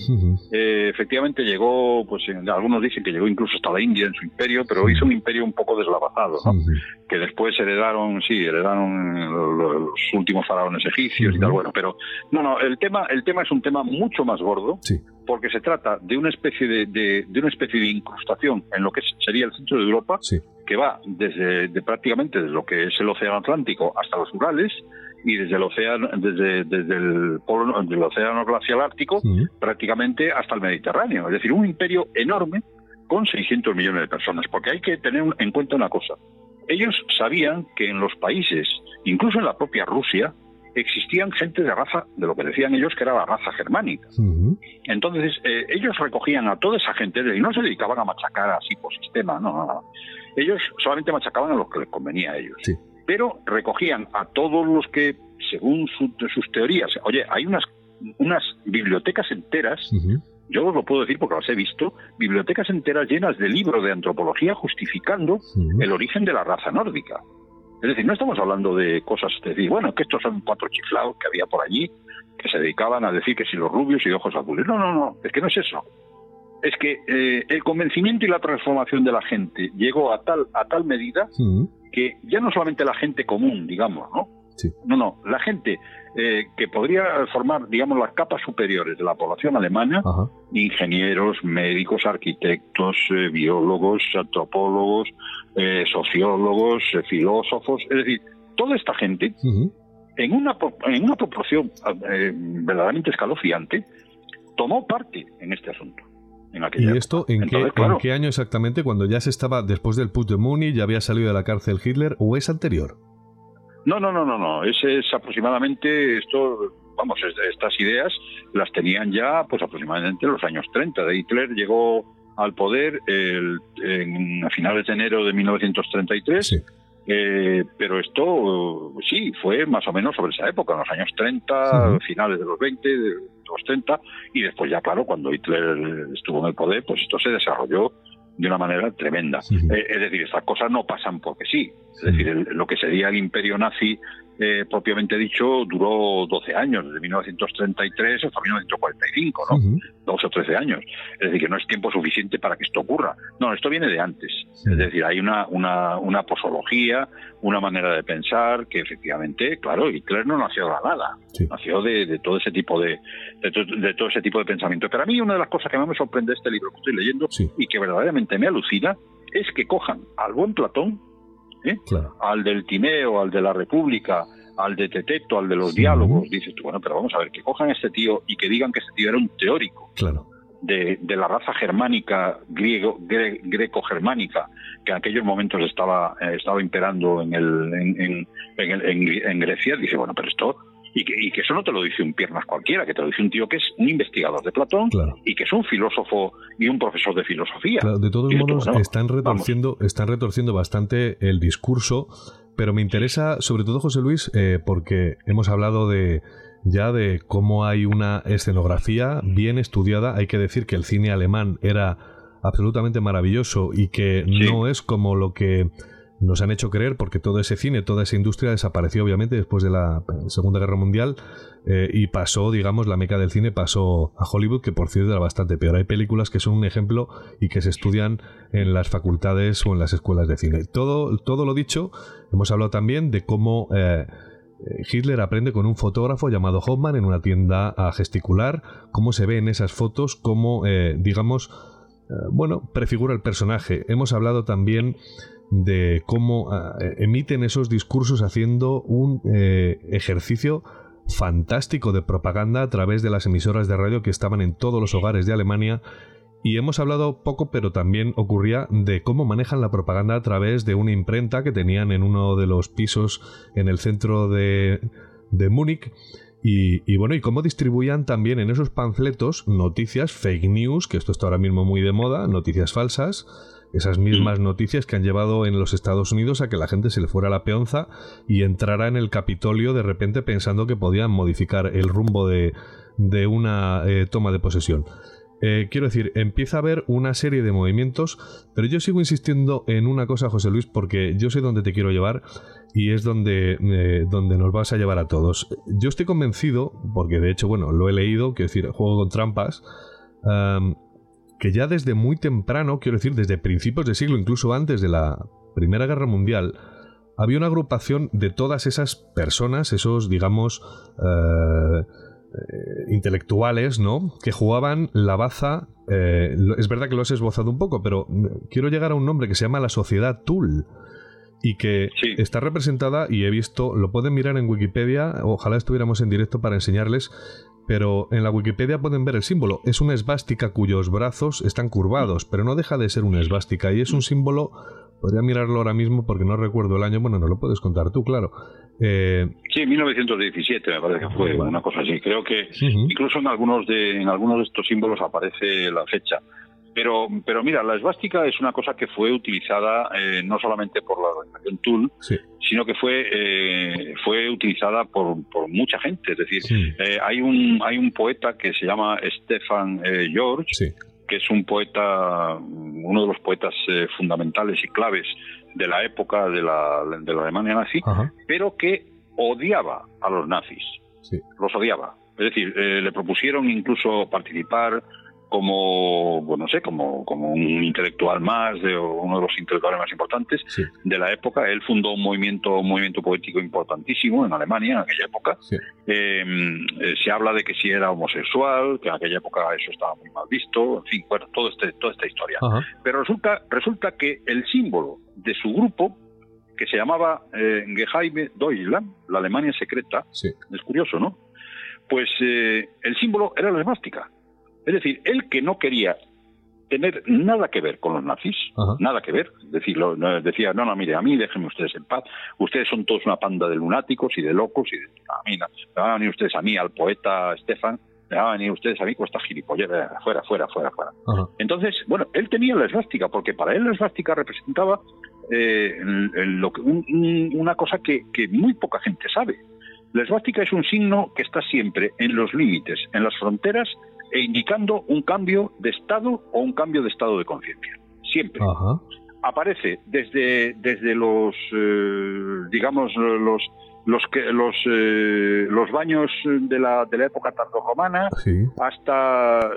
Eh, efectivamente llegó, pues en- algunos dicen que llegó incluso hasta la India en su imperio, pero hizo un imperio un poco deslavazado, ¿no? Ujú. que después heredaron, sí, heredaron lo- lo- los últimos faraones egipcios y tal, bueno, pero no, no, el tema, el tema es un tema mucho más gordo, Sí. porque se trata de una especie de, de- de una especie de incrustación en lo que sería el centro de Europa, Sí. que va desde de prácticamente desde lo que es el océano Atlántico hasta los Urales y desde el océano, desde, desde el polo, del océano glacial ártico Ujú. prácticamente hasta el Mediterráneo. Es decir, un imperio enorme con 600 millones de personas. Porque hay que tener en cuenta una cosa. Ellos sabían que en los países, incluso en la propia Rusia, existían gente de raza, de lo que decían ellos que era la raza germánica. Entonces, eh, ellos recogían a toda esa gente y no se dedicaban a machacar así por sistema, no, no, no. Ellos solamente machacaban a los que les convenía a ellos. Sí. Pero recogían a todos los que, según su- sus teorías, oye, hay unas, unas bibliotecas enteras yo os lo puedo decir porque las he visto, bibliotecas enteras llenas de libros de antropología justificando el origen de la raza nórdica. Es decir, no estamos hablando de cosas de decir, bueno, que estos son cuatro chiflados que había por allí, que se dedicaban a decir que si los rubios y ojos azules. No, no, no, es que no es eso. Es que eh, el convencimiento y la transformación de la gente llegó a tal, a tal medida. Que ya no solamente la gente común, digamos, ¿no? Sí. No, no, la gente eh, que podría formar, digamos, las capas superiores de la población alemana, Ajá. ingenieros, médicos, arquitectos, eh, biólogos, antropólogos, eh, sociólogos, filósofos, es decir, toda esta gente, en una, en una proporción verdaderamente escalofriante, tomó parte en este asunto. En aquella ¿Y esto en qué, claro, en qué año exactamente? ¿Cuando ya se estaba después del putsch de Múnich, ya había salido de la cárcel Hitler o es anterior? No, no, no, no, no. Ese es aproximadamente esto, vamos, es- estas ideas las tenían ya, pues aproximadamente en los años 30. De Hitler llegó al poder el- en, a finales de enero de 1933. Sí. Eh, pero esto sí, fue más o menos sobre esa época, en los años 30, Ujú. finales de los 20, de los 30, y después ya, claro, cuando Hitler estuvo en el poder, pues esto se desarrolló de una manera tremenda. Eh, es decir, estas cosas no pasan porque sí. Es decir, el- lo que sería el imperio nazi eh, propiamente dicho duró 12 años, desde 1933 hasta 1945, ¿no? Ujú. 12 o 13 años. Es decir, que no es tiempo suficiente para que esto ocurra. No, esto viene de antes. Sí. Es decir, hay una, una, una posología, una manera de pensar que efectivamente, claro, Hitler no nació de la nada. Sí. Nació de, de todo ese tipo de, de, to- de todo ese tipo de pensamiento. Pero a mí una de las cosas que más me sorprende de este libro que estoy leyendo Sí, y que verdaderamente me alucina es que cojan al buen Platón, ¿eh? claro. al del Timeo, al de la República, al de Teteto, al de los Sí. diálogos, dices tú, bueno, pero vamos a ver, que cojan a este tío y que digan que este tío era un teórico Claro. de, de la raza germánica, griego, gre- greco-germánica, que en aquellos momentos estaba, eh, estaba imperando en, el, en, en, en el- en- en Grecia, dice, bueno, pero esto, y que, y que eso no te lo dice un piernas cualquiera, que te lo dice un tío que es un investigador de Platón Claro. y que es un filósofo y un profesor de filosofía. Claro, de todos tú, modos, bueno, están retorciendo, están retorciendo bastante el discurso, pero me interesa, sobre todo, José Luis, eh, porque hemos hablado de ya de cómo hay una escenografía bien estudiada. Hay que decir que el cine alemán era absolutamente maravilloso y que Sí. no es como lo que nos han hecho creer, porque todo ese cine, toda esa industria desapareció obviamente después de la eh, Segunda Guerra Mundial eh, y pasó, digamos, la meca del cine pasó a Hollywood, que por cierto era bastante peor. Hay películas que son un ejemplo y que se estudian en las facultades o en las escuelas de cine. Todo, todo lo dicho, hemos hablado también de cómo eh, Hitler aprende con un fotógrafo llamado Hoffman en una tienda a gesticular, cómo se ve en esas fotos, cómo, digamos, bueno, prefigura el personaje. Hemos hablado también de cómo eh, emiten esos discursos haciendo un eh, ejercicio fantástico de propaganda a través de las emisoras de radio que estaban en todos los hogares de Alemania. Y hemos hablado poco, pero también ocurría de cómo manejan la propaganda a través de una imprenta que tenían en uno de los pisos en el centro de, de Múnich. Y, y bueno, y cómo distribuían también en esos panfletos noticias, fake news, que esto está ahora mismo muy de moda, noticias falsas, esas mismas noticias que han llevado en los Estados Unidos a que la gente se le fuera la peonza y entrara en el Capitolio de repente pensando que podían modificar el rumbo de, de una eh, toma de posesión. Eh, quiero decir, empieza a haber una serie de movimientos, pero yo sigo insistiendo en una cosa, José Luis, porque yo sé dónde te quiero llevar y es donde, eh, donde nos vas a llevar a todos. Yo estoy convencido, porque de hecho, bueno, lo he leído, quiero decir, juego con trampas, um, que ya desde muy temprano, quiero decir, desde principios de siglo, incluso antes de la Primera Guerra Mundial, había una agrupación de todas esas personas, esos, digamos, eh, intelectuales, ¿no? Que jugaban la baza. Eh, es verdad que lo has esbozado un poco, pero quiero llegar a un nombre que se llama la Sociedad Tool y que Sí. está representada y he visto, lo pueden mirar en Wikipedia, ojalá estuviéramos en directo para enseñarles, pero en la Wikipedia pueden ver el símbolo. Es una esvástica cuyos brazos están curvados, pero no deja de ser una esvástica y es un símbolo, podría mirarlo ahora mismo porque no recuerdo el año, bueno, no lo puedes contar tú, claro. Eh, Sí, 1917 me parece que fue Vale. una cosa así. Creo que incluso en algunos de en algunos de estos símbolos aparece la fecha. Pero pero mira, la esvástica es una cosa que fue utilizada eh, no solamente por la organización Tool, sí, sino que fue eh, fue utilizada por, por mucha gente. Es decir, sí, eh, hay un hay un poeta que se llama Stefan eh, George, sí, que es un poeta, uno de los poetas eh, fundamentales y claves de la época de la, de la Alemania nazi, ajá, pero que odiaba a los nazis, los odiaba. Es decir, eh, le propusieron incluso participar como, bueno, no sé, como, como un intelectual más, de, uno de los intelectuales más importantes de la época. Él fundó un movimiento, un movimiento poético importantísimo en Alemania en aquella época. Em, eh, se habla de que si era homosexual, que en aquella época eso estaba muy mal visto, en fin, bueno, todo este, toda esta historia. Pero resulta, resulta que el símbolo de su grupo, que se llamaba eh, Geheime Deutschland, la Alemania secreta, es curioso, ¿no? Pues eh, el símbolo era la esvástica. Es decir, él que no quería tener nada que ver con los nazis, nada que ver, decirlo, decía, no, no, mire, a mí déjenme ustedes en paz, ustedes son todos una panda de lunáticos y de locos y de, a mí no, me van a venir ustedes a mí, al poeta Stefan, me van a venir ustedes a mí con esta gilipollera, fuera, fuera, fuera, fuera. Entonces, bueno, él tenía la esvástica, porque para él la esvástica representaba eh, una cosa que, que muy poca gente sabe. La esvástica es un signo que está siempre en los límites, en las fronteras e indicando un cambio de estado o un cambio de estado de conciencia. Siempre. Aparece desde, desde los, eh, digamos, los los que los eh, los baños de la, de la época tardorromana hasta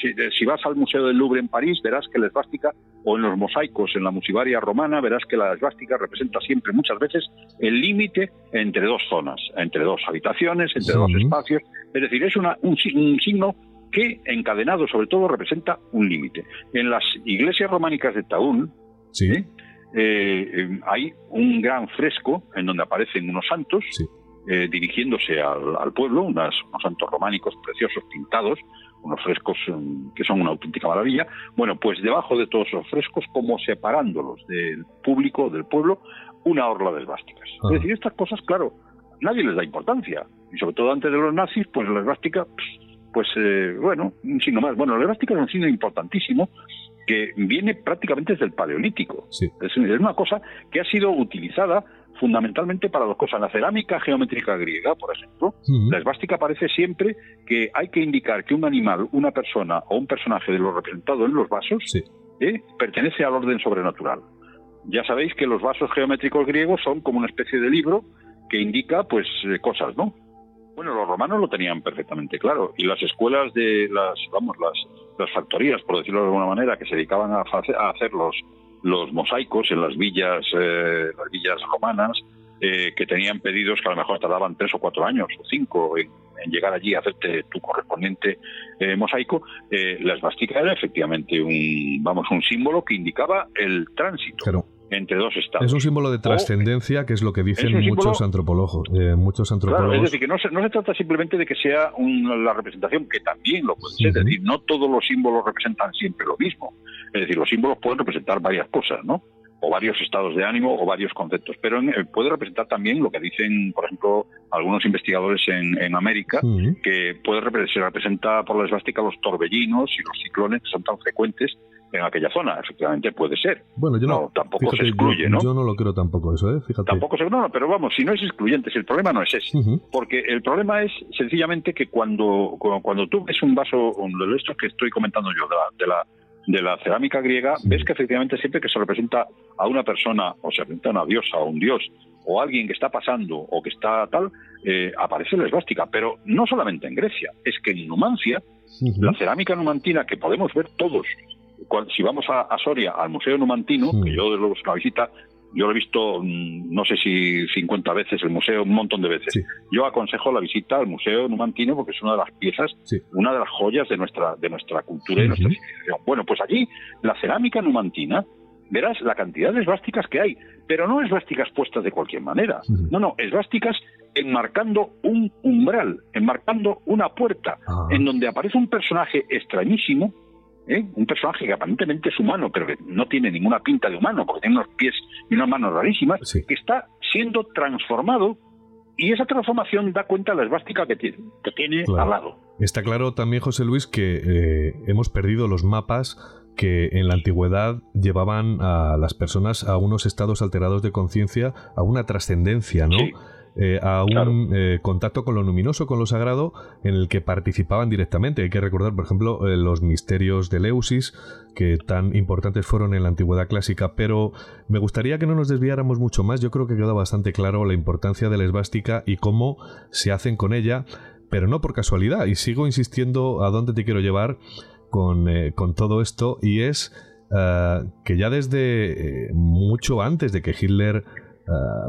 si, vas al museo del Louvre en París verás que la esvástica o en los mosaicos en la musivaria romana verás que la esvástica representa siempre muchas veces el límite entre dos zonas entre dos habitaciones entre dos espacios es decir es una, un, un signo que encadenado sobre todo representa un límite. En las iglesias románicas de Taún ¿sí? ¿eh? Eh, hay un gran fresco en donde aparecen unos santos eh, dirigiéndose al, pueblo, unos santos románicos preciosos pintados, unos frescos mm, que son una auténtica maravilla. Bueno, pues debajo de todos esos frescos, como separándolos del público, del pueblo, una orla de esvásticas. Es decir, estas cosas, claro, nadie les da importancia. Y sobre todo antes de los nazis, pues la esvástica pues eh, bueno, un signo más. Bueno, la elástica es un signo importantísimo que viene prácticamente desde el Paleolítico. Es, una cosa que ha sido utilizada fundamentalmente para dos cosas. La cerámica geométrica griega, por ejemplo, la esvástica aparece siempre que hay que indicar que un animal, una persona o un personaje de lo representado en los vasos eh, pertenece al orden sobrenatural. Ya sabéis que los vasos geométricos griegos son como una especie de libro que indica pues eh, cosas, ¿no? Bueno, los romanos lo tenían perfectamente claro. Y las escuelas de las, vamos, las, las factorías, por decirlo de alguna manera, que se dedicaban a, hacer los, los mosaicos en las villas, eh, las villas romanas, eh, que tenían pedidos que a lo mejor tardaban tres o cuatro años o cinco en, llegar allí a hacerte tu correspondiente eh, mosaico, la esvástica era efectivamente un, vamos, un símbolo que indicaba el tránsito entre dos estados. Es un símbolo de trascendencia, que es lo que dicen muchos antropólogos. Eh, muchos antropólogos. Claro, es decir, que no se, no se trata simplemente de que sea la representación, que también lo puede ser. Es decir, no todos los símbolos representan siempre lo mismo. Es decir, los símbolos pueden representar varias cosas, ¿no? o varios estados de ánimo o varios conceptos, pero eh, puede representar también lo que dicen, por ejemplo, algunos investigadores en, en América, que puede se representa por la esvástica los torbellinos y los ciclones que son tan frecuentes en aquella zona. Efectivamente puede ser. Bueno, yo no, tampoco se excluye, ¿no? Yo no lo creo tampoco eso, ¿eh? Fíjate. Tampoco se, no, pero vamos, si no es excluyente, si el problema no es ese, porque el problema es sencillamente que cuando cuando tú ves un vaso, de estos que estoy comentando yo de la, de la cerámica griega, ves que efectivamente siempre que se representa a una persona, o se representa a una diosa o un dios, o alguien que está pasando o que está tal, eh, aparece la esvástica. Pero no solamente en Grecia, es que en Numancia, la cerámica numantina que podemos ver todos si vamos a, Soria, al Museo Numantino, que yo de los una visita, yo lo he visto, mm, no sé si 50 veces el museo, un montón de veces. Yo aconsejo la visita al Museo Numantino porque es una de las piezas, una de las joyas de nuestra, de nuestra cultura y nuestra civilización. Bueno, pues allí, la cerámica numantina, verás la cantidad de esvásticas que hay, pero no esvásticas puestas de cualquier manera. No, no, esvásticas enmarcando un umbral, enmarcando una puerta, ah. en donde aparece un personaje extrañísimo ¿eh? un personaje que aparentemente es humano, pero que no tiene ninguna pinta de humano, porque tiene unos pies y unas manos rarísimas, que está siendo transformado y esa transformación da cuenta de la esvástica que tiene, que tiene al lado. Está claro también, José Luis, que eh, hemos perdido los mapas que en la antigüedad llevaban a las personas a unos estados alterados de conciencia, a una trascendencia, ¿no? Eh, a un eh, contacto con lo luminoso, con lo sagrado, en el que participaban directamente. Hay que recordar, por ejemplo, eh, los misterios de Leusis, que tan importantes fueron en la antigüedad clásica, pero me gustaría que no nos desviáramos mucho más. Yo creo que queda bastante claro la importancia de la esvástica y cómo se hacen con ella, pero no por casualidad. Y sigo insistiendo a dónde te quiero llevar con, con todo esto y es que ya desde mucho antes de que Hitler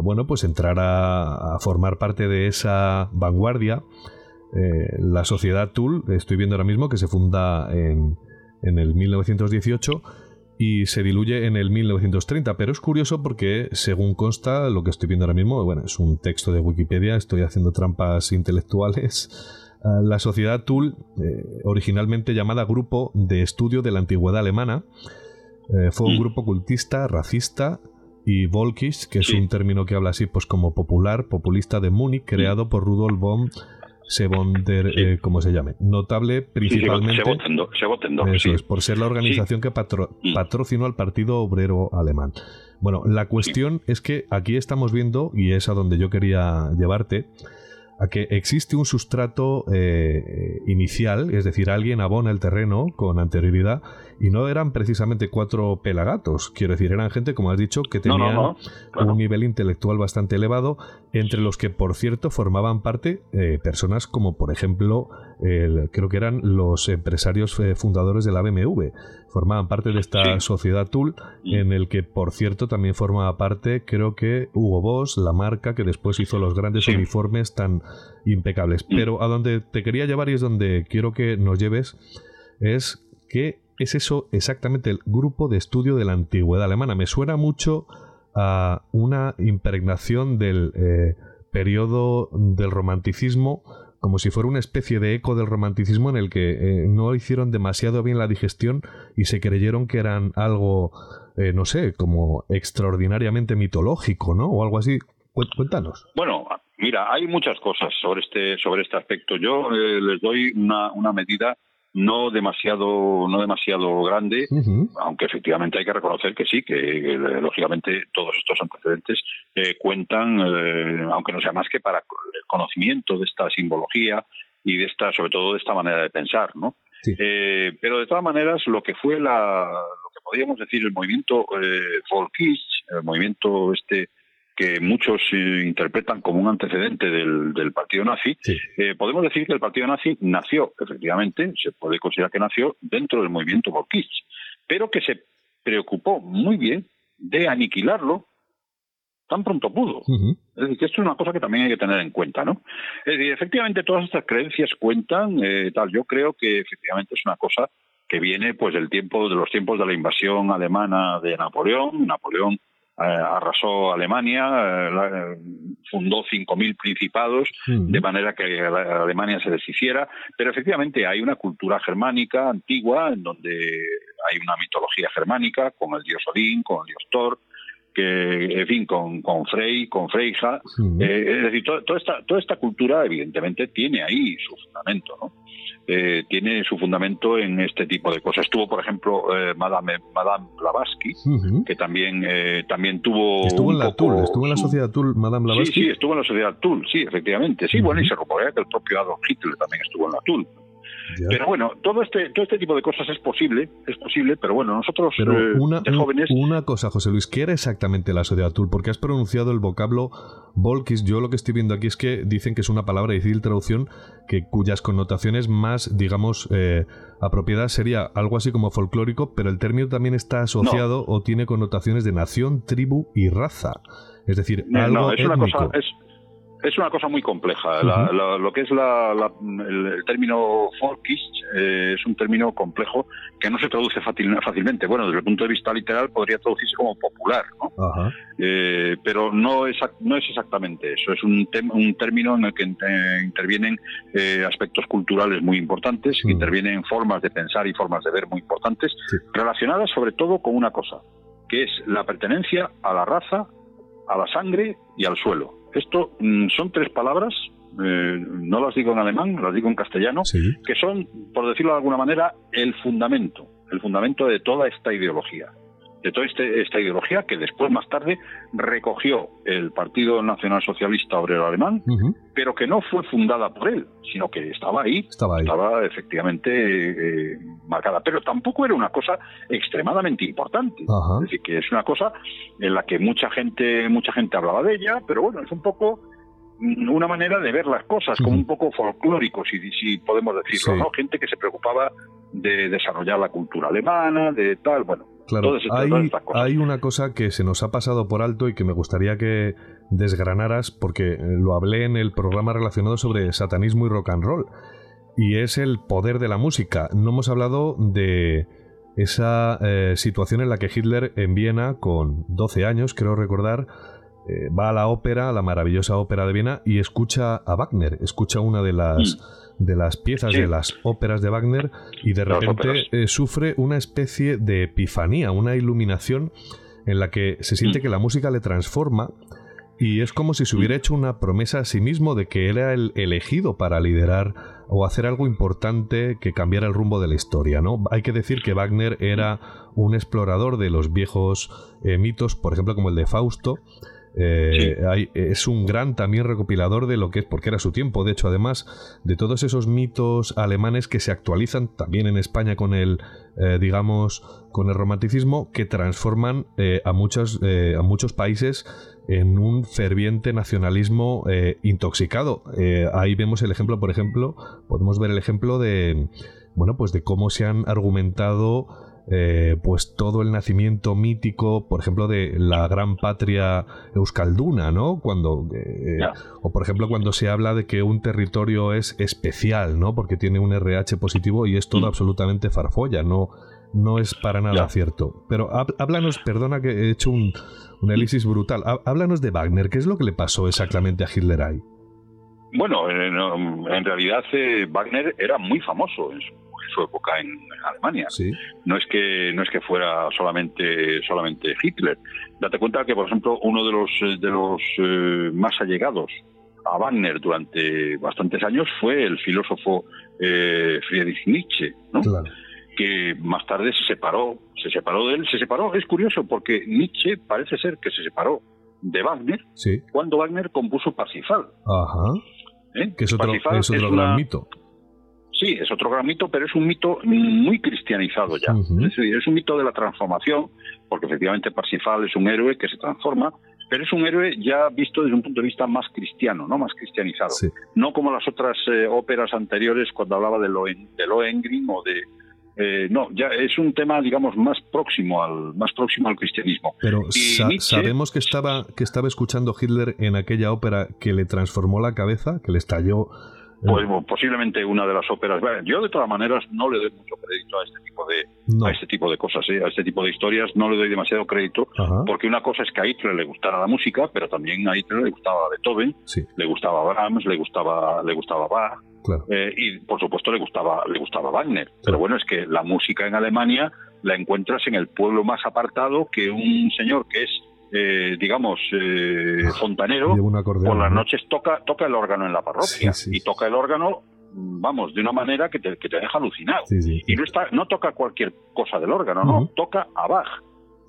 bueno pues entrara a formar parte de esa vanguardia la sociedad Tool estoy viendo ahora mismo que se funda en, en el 1918 y se diluye en el 1930. Pero es curioso porque, según consta, lo que estoy viendo ahora mismo, bueno, es un texto de Wikipedia, estoy haciendo trampas intelectuales. Ah, la sociedad Tull, eh, originalmente llamada Grupo de Estudio de la Antigüedad Alemana, eh, fue un mm. grupo cultista, racista y volkisch, que es un término que habla así pues como popular, populista de Múnich, creado por Rudolf von Sebonder, eh, como se llame. Notable principalmente. eso es, por ser la organización que mm. patrocinó al Partido Obrero Alemán. Bueno, la cuestión es que aquí estamos viendo, y es a donde yo quería llevarte, a que existe un sustrato eh, inicial, es decir, alguien abona el terreno con anterioridad y no eran precisamente cuatro pelagatos, quiero decir, eran gente, como has dicho, que tenían un nivel intelectual bastante elevado, entre los que, por cierto, formaban parte eh, personas como, por ejemplo, creo que eran los empresarios eh, fundadores de la BMW, formaban parte de esta sociedad Tool, en el que, por cierto, también formaba parte, creo que Hugo Boss, la marca que después hizo los grandes uniformes tan impecables. Pero a donde te quería llevar y es donde quiero que nos lleves, es que es eso exactamente el grupo de estudio de la antigüedad alemana. Me suena mucho a una impregnación del eh, periodo del romanticismo, como si fuera una especie de eco del romanticismo en el que eh, no hicieron demasiado bien la digestión y se creyeron que eran algo, eh, no sé, como extraordinariamente mitológico, ¿no? O algo así. Cuéntanos. Bueno, mira, hay muchas cosas sobre este sobre este aspecto. Yo les doy una, una medida no demasiado no demasiado grande, aunque efectivamente hay que reconocer que sí, que, lógicamente todos estos antecedentes eh, cuentan, eh, aunque no sea más que para el conocimiento de esta simbología y de esta, sobre todo de esta manera de pensar, ¿no? Eh, pero de todas maneras, lo que fue la, lo que podríamos decir el movimiento eh, el movimiento este que muchos interpretan como un antecedente del, partido nazi, eh, podemos decir que el partido nazi nació, efectivamente, se puede considerar que nació dentro del movimiento bolquist, pero que se preocupó muy bien de aniquilarlo tan pronto pudo. Es decir, que esto es una cosa que también hay que tener en cuenta, ¿no? Es decir, efectivamente todas estas creencias cuentan, eh, tal. Yo creo que efectivamente es una cosa que viene pues del tiempo de los tiempos de la invasión alemana de Napoleón. Napoleón arrasó Alemania, eh, fundó 5.000 principados, de manera que Alemania se deshiciera, pero efectivamente hay una cultura germánica antigua en donde hay una mitología germánica con el dios Odín, con el dios Thor, que, en fin, con, con Frey, con Freyja. Eh, es decir, toda, esta, toda esta cultura, evidentemente, tiene ahí su fundamento, ¿no? Eh, tiene su fundamento en este tipo de cosas. Estuvo, por ejemplo, eh, Madame, Madame Blavatsky, que también, también tuvo. Estuvo en la estuvo en la sociedad Tull, Madame Blavatsky. Sí, sí, estuvo en la sociedad Tull, sí, efectivamente. Sí, bueno, y se rumorea que el propio Adolf Hitler también estuvo en la Pero bueno, todo este, todo este tipo de cosas es posible, es posible, pero bueno, nosotros eh, una, de jóvenes... Una cosa, José Luis, ¿qué era exactamente la sociedad Tool? Porque has pronunciado el vocablo Volkis. Yo lo que estoy viendo aquí es que dicen que es una palabra de difícil traducción que, cuyas connotaciones más, digamos, eh, apropiadas sería algo así como folclórico, pero el término también está asociado o tiene connotaciones de nación, tribu y raza. Es decir, algo es Una cosa, es una cosa muy compleja. lo que es el, término folkish eh, es un término complejo que no se traduce fácilmente. Bueno, desde el punto de vista literal podría traducirse como popular, ¿no? Eh, pero no es, no es exactamente eso. Es un, un término en el que intervienen eh, aspectos culturales muy importantes, intervienen formas de pensar y formas de ver muy importantes, relacionadas sobre todo con una cosa, que es la pertenencia a la raza, a la sangre y al suelo. Esto mm, son tres palabras, eh, no las digo en alemán, las digo en castellano, que son, por decirlo de alguna manera, el fundamento, el fundamento de toda esta ideología de toda este, esta ideología que después, más tarde, recogió el Partido Nacional Socialista Obrero Alemán, pero que no fue fundada por él, sino que estaba ahí, estaba, efectivamente eh, marcada. Pero tampoco era una cosa extremadamente importante. Es decir, que es una cosa en la que mucha gente, mucha gente hablaba de ella, pero bueno, es un poco mm, una manera de ver las cosas, como un poco folclórico, si, si podemos decirlo, ¿no? Gente que se preocupaba de desarrollar la cultura alemana, de tal, bueno. Claro, hay, una cosa que se nos ha pasado por alto y que me gustaría que desgranaras porque eh, lo hablé en el programa relacionado sobre satanismo y rock and roll y es el poder de la música. No hemos hablado de esa eh, situación en la que Hitler en Viena con 12 años, creo recordar, eh, va a la ópera, a la maravillosa ópera de Viena y escucha a Wagner, escucha una de las de las piezas Mm. Sí. de las óperas de Wagner y de repente eh, sufre una especie de epifanía, una iluminación en la que se siente Mm. que la música le transforma y es como si se hubiera hecho una promesa a sí mismo de que era el elegido para liderar o hacer algo importante que cambiara el rumbo de la historia, ¿no? Hay que decir que Wagner era un explorador de los viejos eh, mitos, por ejemplo, como el de Fausto. Eh, es un gran también recopilador de lo que es, porque era su tiempo, de hecho, además de todos esos mitos alemanes que se actualizan también en España con el, eh, digamos, con el romanticismo, que transforman eh, a, muchos, eh, a muchos países en un ferviente nacionalismo intoxicado. Ahí vemos el ejemplo, por ejemplo, podemos ver el ejemplo de, bueno, pues de cómo se han argumentado eh, pues todo el nacimiento mítico, por ejemplo, de la gran patria euskalduna, ¿no? Cuando eh, o por ejemplo cuando se habla de que un territorio es especial, ¿no? Porque tiene un RH positivo y es todo Mm. absolutamente farfolla, no no es para nada cierto. Pero háblanos, perdona que he hecho un, un elipsis brutal. Há- Háblanos de Wagner, ¿qué es lo que le pasó exactamente a Hitler ahí? Bueno, en, en realidad eh, Wagner era muy famoso en su, su época en, en Alemania. Sí. No es que no es que fuera solamente solamente Hitler. Date cuenta que, por ejemplo, uno de los eh, de los eh, más allegados a Wagner durante bastantes años fue el filósofo eh, Friedrich Nietzsche, ¿no? Claro. que más tarde se separó, se separó de él, se separó, es curioso porque Nietzsche parece ser que se separó de Wagner Sí. cuando Wagner compuso Parsifal. Ajá. ¿eh? Que es otro, Parsifal es otro una- gran mito. Sí, es otro gran mito, pero es un mito muy cristianizado ya. Es, decir, es un mito de la transformación, porque efectivamente Parsifal es un héroe que se transforma, pero es un héroe ya visto desde un punto de vista más cristiano, no más cristianizado. Sí. No como las otras eh, óperas anteriores cuando hablaba de, Lohen, de Lohengrin o de... eh, no, ya es un tema, digamos, más próximo al más próximo al cristianismo. Pero Y sa- Nietzsche- sabemos que estaba, que estaba escuchando Hitler en aquella ópera que le transformó la cabeza, que le estalló. Pues bueno, posiblemente una de las óperas. bueno, Yo de todas maneras no le doy mucho crédito a este tipo de no. a este tipo de cosas, ¿eh? a este tipo de historias no le doy demasiado crédito Ajá. porque una cosa es que a Hitler le gustara la música, pero también a Hitler le gustaba Beethoven, Sí, le gustaba Brahms, le gustaba le gustaba Bach claro. eh, y por supuesto le gustaba le gustaba Wagner. Claro. Pero bueno es que la música en Alemania la encuentras en el pueblo más apartado que un señor que es eh, digamos eh, fontanero por las ¿no? noches toca toca el órgano en la parroquia. Sí, sí, y toca el órgano vamos de una manera que te, que te deja alucinado. Sí, y no está no toca cualquier cosa del órgano no toca a Bach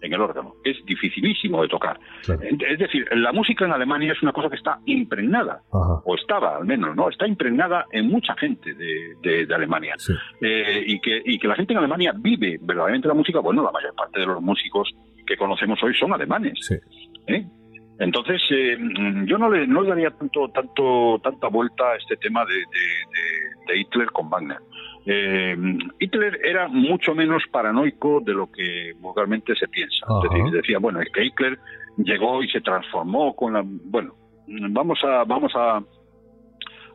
en el órgano. Es dificilísimo de tocar. Claro. es decir la música en Alemania es una cosa que está impregnada Ajá. o estaba al menos no está impregnada en mucha gente de, de- de Alemania. Sí. Eh, y que y que la gente en Alemania vive verdaderamente la música bueno la mayor parte de los músicos que conocemos hoy son alemanes Sí. ¿eh? Entonces, eh, yo no le, no le daría tanto, tanto, tanta vuelta a este tema de, de- de- de Hitler con Wagner. Eh, Hitler era mucho menos paranoico de lo que vulgarmente se piensa. Es decir, decía, bueno, es que Hitler llegó y se transformó con la... Bueno, vamos a... Vamos a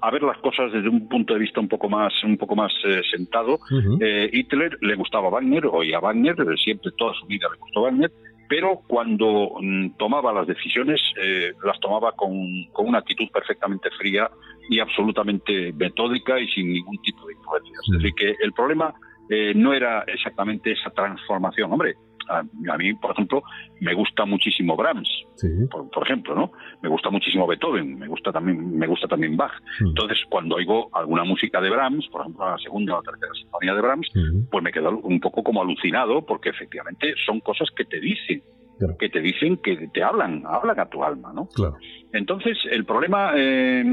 a ver las cosas desde un punto de vista un poco más un poco más eh, sentado eh, Hitler le gustaba Wagner, oía Wagner, eh, siempre toda su vida le gustó Wagner, pero cuando mm, tomaba las decisiones eh, las tomaba con, con una actitud perfectamente fría y absolutamente metódica y sin ningún tipo de influencias. Sí. Es decir, que el problema eh, no era exactamente esa transformación. Hombre, a, a mí, por ejemplo, me gusta muchísimo Brahms, Sí. por, por ejemplo, ¿no? Me gusta muchísimo Beethoven, me gusta también, me gusta también Bach. Mm. Entonces, cuando oigo alguna música de Brahms, por ejemplo, la segunda o la tercera sinfonía de Brahms, Ujú. pues me quedo un poco como alucinado porque efectivamente son cosas que te dicen, Claro. que te dicen, que te hablan, hablan a tu alma, ¿no? Claro. Entonces, el problema, eh,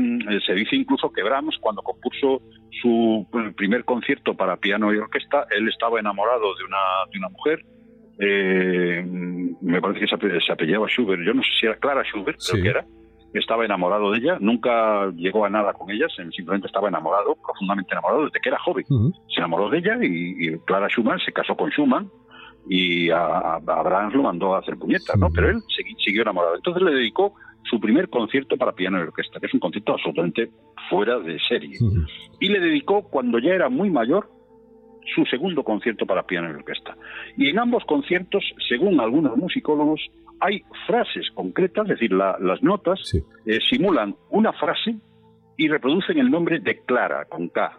se dice incluso que Brahms, cuando compuso su primer concierto para piano y orquesta, él estaba enamorado de una, de una mujer, eh, me parece que se, ape- se apellidaba Schubert, yo no sé si era Clara Schubert, creo que era, estaba enamorado de ella, nunca llegó a nada con ella, simplemente estaba enamorado, profundamente enamorado desde que era joven. Se enamoró de ella y, Clara Schumann se casó con Schumann y a, Abraham lo mandó a hacer puñetas, ¿no? Pero él siguió enamorado. Entonces le dedicó su primer concierto para piano y orquesta, que es un concierto absolutamente fuera de serie. Y le dedicó, cuando ya era muy mayor, su segundo concierto para piano y orquesta. Y en ambos conciertos, según algunos musicólogos, hay frases concretas, es decir, las notas eh, simulan una frase y reproducen el nombre de Clara, con K,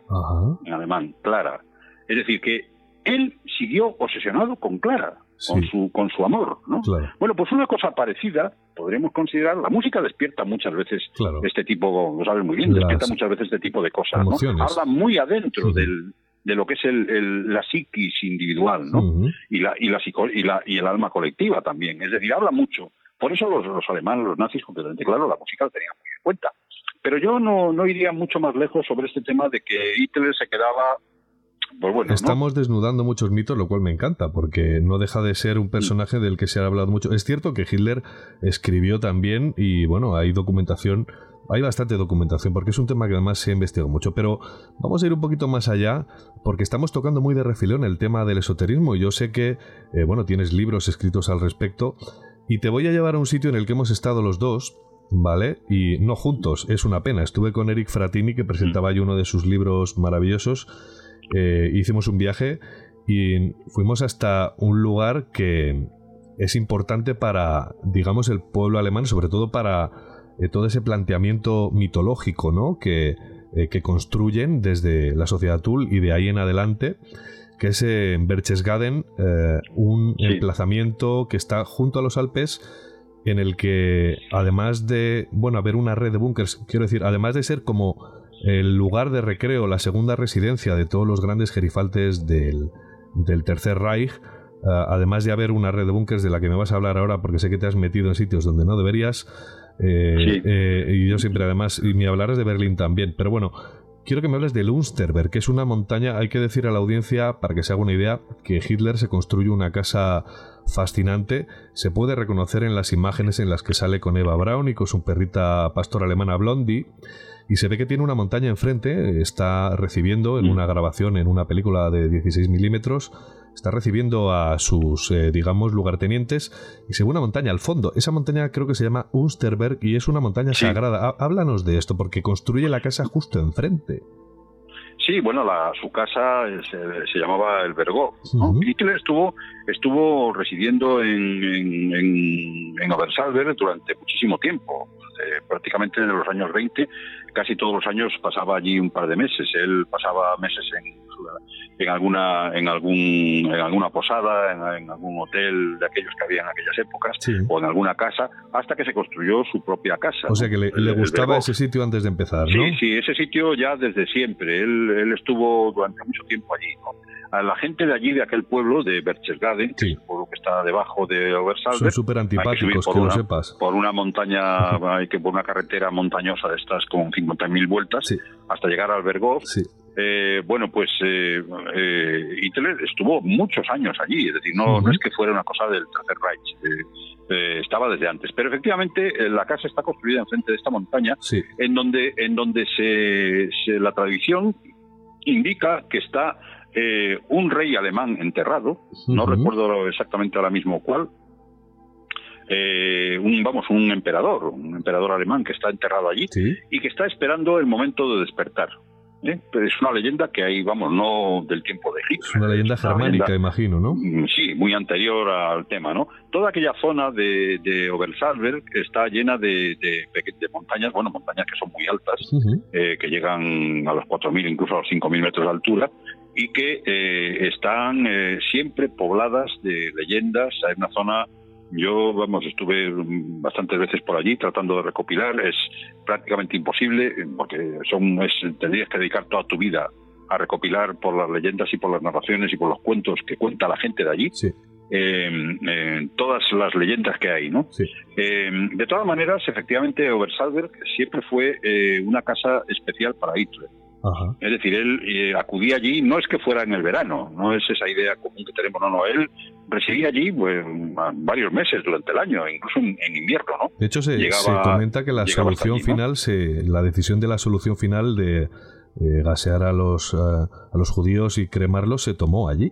en alemán, Clara. Es decir, que él siguió obsesionado con Clara, con, su, con su amor. ¿no? Bueno, pues una cosa parecida podríamos considerar, la música despierta muchas veces este tipo, lo sabes muy bien, despierta muchas veces este tipo de cosas. ¿no? Habla muy adentro del, de lo que es el, la psiquis individual, ¿no? y, la, y, la, y, la, y el alma colectiva también. Es decir, habla mucho. Por eso los, los alemanes, los nazis, completamente claro, la música lo tenían muy en cuenta. Pero yo no, no iría mucho más lejos sobre este tema de que Hitler se quedaba pues bueno, Estamos desnudando muchos mitos, lo cual me encanta, porque no deja de ser un personaje del que se ha hablado mucho. Es cierto que Hitler escribió también, y bueno, hay documentación, hay bastante documentación, porque es un tema que además se ha investigado mucho, pero vamos a ir un poquito más allá, porque estamos tocando muy de refilón el tema del esoterismo, y yo sé que, eh, bueno, tienes libros escritos al respecto, y te voy a llevar a un sitio en el que hemos estado los dos, ¿vale? Y no juntos, es una pena. Estuve con Eric Fratini, que presentaba ahí uno de sus libros maravillosos, eh, hicimos un viaje y fuimos hasta un lugar que es importante para, digamos, el pueblo alemán, sobre todo para eh, todo ese planteamiento mitológico, ¿no? Que, eh, que construyen desde la sociedad Tul y de ahí en adelante, que es en Berchtesgaden, un emplazamiento que está junto a los Alpes en el que además de, bueno, haber una red de búnkers, quiero decir, además de ser como el lugar de recreo, la segunda residencia de todos los grandes gerifaltes del, Tercer Reich, eh, además de haber una red de búnkers de la que me vas a hablar ahora porque sé que te has metido en sitios donde no deberías, eh, eh, y yo siempre además, y me hablarás de Berlín también, pero bueno, quiero que me hables de Lunsterberg, que es una montaña, hay que decir a la audiencia, para que se haga una idea, que Hitler se construye una casa fascinante, se puede reconocer en las imágenes en las que sale con Eva Braun y con su perrita pastor alemana Blondie, y se ve que tiene una montaña enfrente, está recibiendo en mm. una grabación, en una película de 16 milímetros, está recibiendo a sus, eh, digamos, lugartenientes y se ve una montaña al fondo. Esa montaña creo que se llama Unsterberg y es una montaña sagrada. Háblanos de esto, porque construye la casa justo enfrente. Sí, bueno, la, su casa se, llamaba El Bergó. Hitler estuvo, estuvo residiendo en, en, en, Obersalber durante muchísimo tiempo, prácticamente en los años 20 casi todos los años pasaba allí un par de meses. Él pasaba meses en, en alguna en algún en alguna posada, en, algún hotel de aquellos que había en aquellas épocas, o en alguna casa, hasta que se construyó su propia casa. O sea que le, gustaba ese sitio antes de empezar, ¿no? Sí, sí, ese sitio ya desde siempre. Él, él estuvo durante mucho tiempo allí. A la gente de allí, de aquel pueblo, de Berchtesgaden, que es el pueblo que está debajo de Obersalber. Son súper antipáticos, que, lo sepas. Por una montaña, hay que por una carretera montañosa de estas con 50.000 vueltas, hasta llegar al Berghof. Eh, bueno, pues eh, eh, Hitler estuvo muchos años allí, es decir, no, no es que fuera una cosa del Tercer Reich, eh, estaba desde antes. Pero efectivamente la casa está construida enfrente de esta montaña, en donde, en donde se, la tradición indica que está eh, un rey alemán enterrado, no recuerdo exactamente ahora mismo cuál, eh, un vamos un emperador, un emperador alemán que está enterrado allí y que está esperando el momento de despertar. ¿Eh? Pero es una leyenda que hay, vamos, no del tiempo de Egipto. Es una leyenda germánica, imagino, ¿no? Mm, sí, muy anterior al tema, ¿no? Toda aquella zona de, de Obersalberg está llena de, de, montañas, bueno, montañas que son muy altas, eh, que llegan a los 4.000, incluso a los 5.000 metros de altura, y que eh, están siempre pobladas de leyendas. Hay una zona yo, vamos, estuve bastantes veces por allí tratando de recopilar. Es prácticamente imposible porque son, es, tendrías que dedicar toda tu vida a recopilar por las leyendas y por las narraciones y por los cuentos que cuenta la gente de allí. Em, todas las leyendas que hay, ¿no? Em, de todas maneras, efectivamente, Obersalberg siempre fue eh, una casa especial para Hitler. Ajá. Es decir, él eh, acudía allí, no es que fuera en el verano, no es esa idea común que tenemos, no, no, él residía allí pues, varios meses durante el año, incluso en, invierno, ¿no? De hecho, se, Llegaba- se comenta que la solución allí, ¿no? final, se, la decisión de la solución final de eh, gasear a los, a los judíos y cremarlos se tomó allí.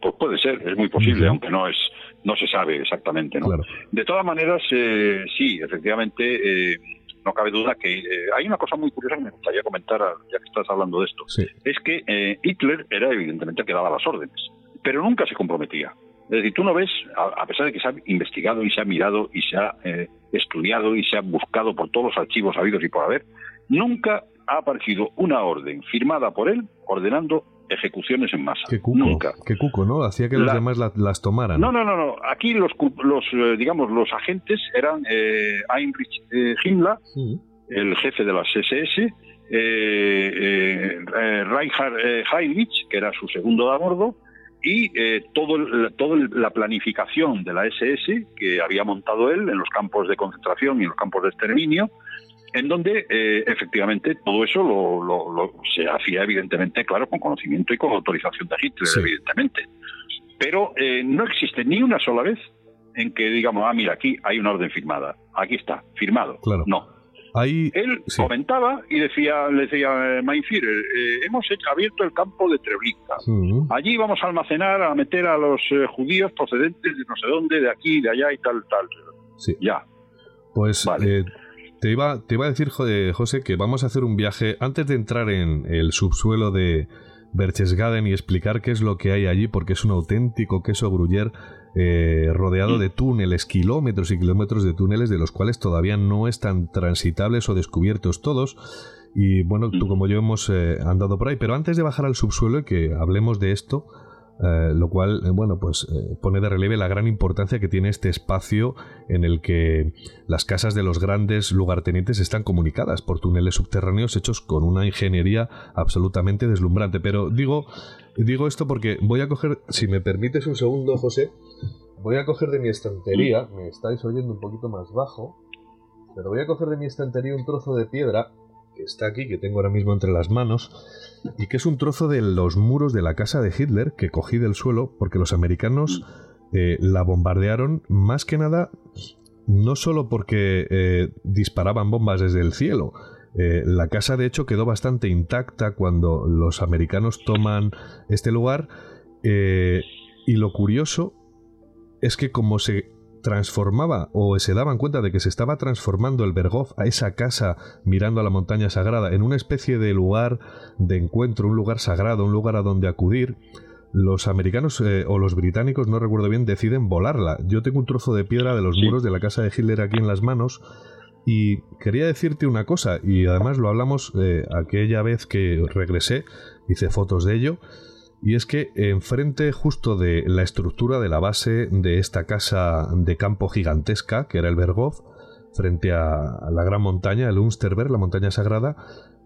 Pues puede ser, es muy posible, aunque no es no se sabe exactamente, ¿no? Claro. De todas maneras, eh, sí, efectivamente, eh, no cabe duda que eh, hay una cosa muy curiosa que me gustaría comentar, ah, ya que estás hablando de esto. Sí. Es que eh, Hitler era evidentemente el que daba las órdenes, pero nunca se comprometía. Es decir, tú no ves, a, a pesar de que se ha investigado y se ha mirado y se ha eh, estudiado y se ha buscado por todos los archivos habidos y por haber, nunca ha aparecido una orden firmada por él ordenando ejecuciones en masa. Qué cuco, Nunca. qué cuco, ¿no? Hacía que los La- demás la- las tomaran. No, no, no, no. Aquí los, los eh, digamos, los agentes eran eh, Heinrich eh, Himmler, Sí. el jefe de las SS, eh, eh, Reinhard Heinrich, que era su segundo de a bordo, y eh, todo el- la planificación de la SS que había montado él en los campos de concentración y en los campos de exterminio, en donde eh, efectivamente todo eso lo, lo- lo- se hacía evidentemente, claro, con conocimiento y con autorización de Hitler, Sí. evidentemente. Pero eh, no existe ni una sola vez en que digamos, ah, mira, aquí hay una orden firmada, aquí está, firmado. Claro. No. Ahí, Él Sí. comentaba y decía, le decía, eh, Mein Führer, eh, hemos hecho- abierto el campo de Treblinka. Allí vamos a almacenar, a meter a los judíos procedentes de no sé dónde, de aquí, de allá y tal, tal. sí. Ya. Pues Vale. Eh, te, iba, te iba a decir, jo- José, que vamos a hacer un viaje antes de entrar en el subsuelo de Berchtesgaden y explicar qué es lo que hay allí, porque es un auténtico queso gruyer eh, rodeado de túneles, kilómetros y kilómetros de túneles, de los cuales todavía no están transitables o descubiertos todos. Y bueno, tú como yo hemos eh, andado por ahí, pero antes de bajar al subsuelo y que hablemos de esto, eh, lo cual, eh, bueno, pues eh, pone de relieve la gran importancia que tiene este espacio en el que las casas de los grandes lugartenientes están comunicadas por túneles subterráneos hechos con una ingeniería absolutamente deslumbrante. Pero digo, digo esto porque voy a coger, si me permites un segundo, José, voy a coger de mi estantería, me estáis oyendo un poquito más bajo, pero voy a coger de mi estantería un trozo de piedra que está aquí, que tengo ahora mismo entre las manos, y que es un trozo de los muros de la casa de Hitler que cogí del suelo porque los americanos eh, la bombardearon más que nada no solo porque eh, disparaban bombas desde el cielo. Eh, la casa de hecho quedó bastante intacta cuando los americanos toman este lugar y lo curioso es que como se transformaba o se daban cuenta de que se estaba transformando el Berghof a esa casa mirando a la montaña sagrada en una especie de lugar de encuentro, un lugar sagrado, un lugar a donde acudir, los americanos eh, o los británicos, no recuerdo bien, deciden volarla. Yo tengo un trozo de piedra de los Sí. muros de la casa de Hitler aquí en las manos y quería decirte una cosa, y además lo hablamos eh, aquella vez que regresé, hice fotos de ello, y es que enfrente justo de la estructura de la base de esta casa de campo gigantesca, que era el Berghof, frente a la gran montaña, el Unsterberg, la montaña sagrada,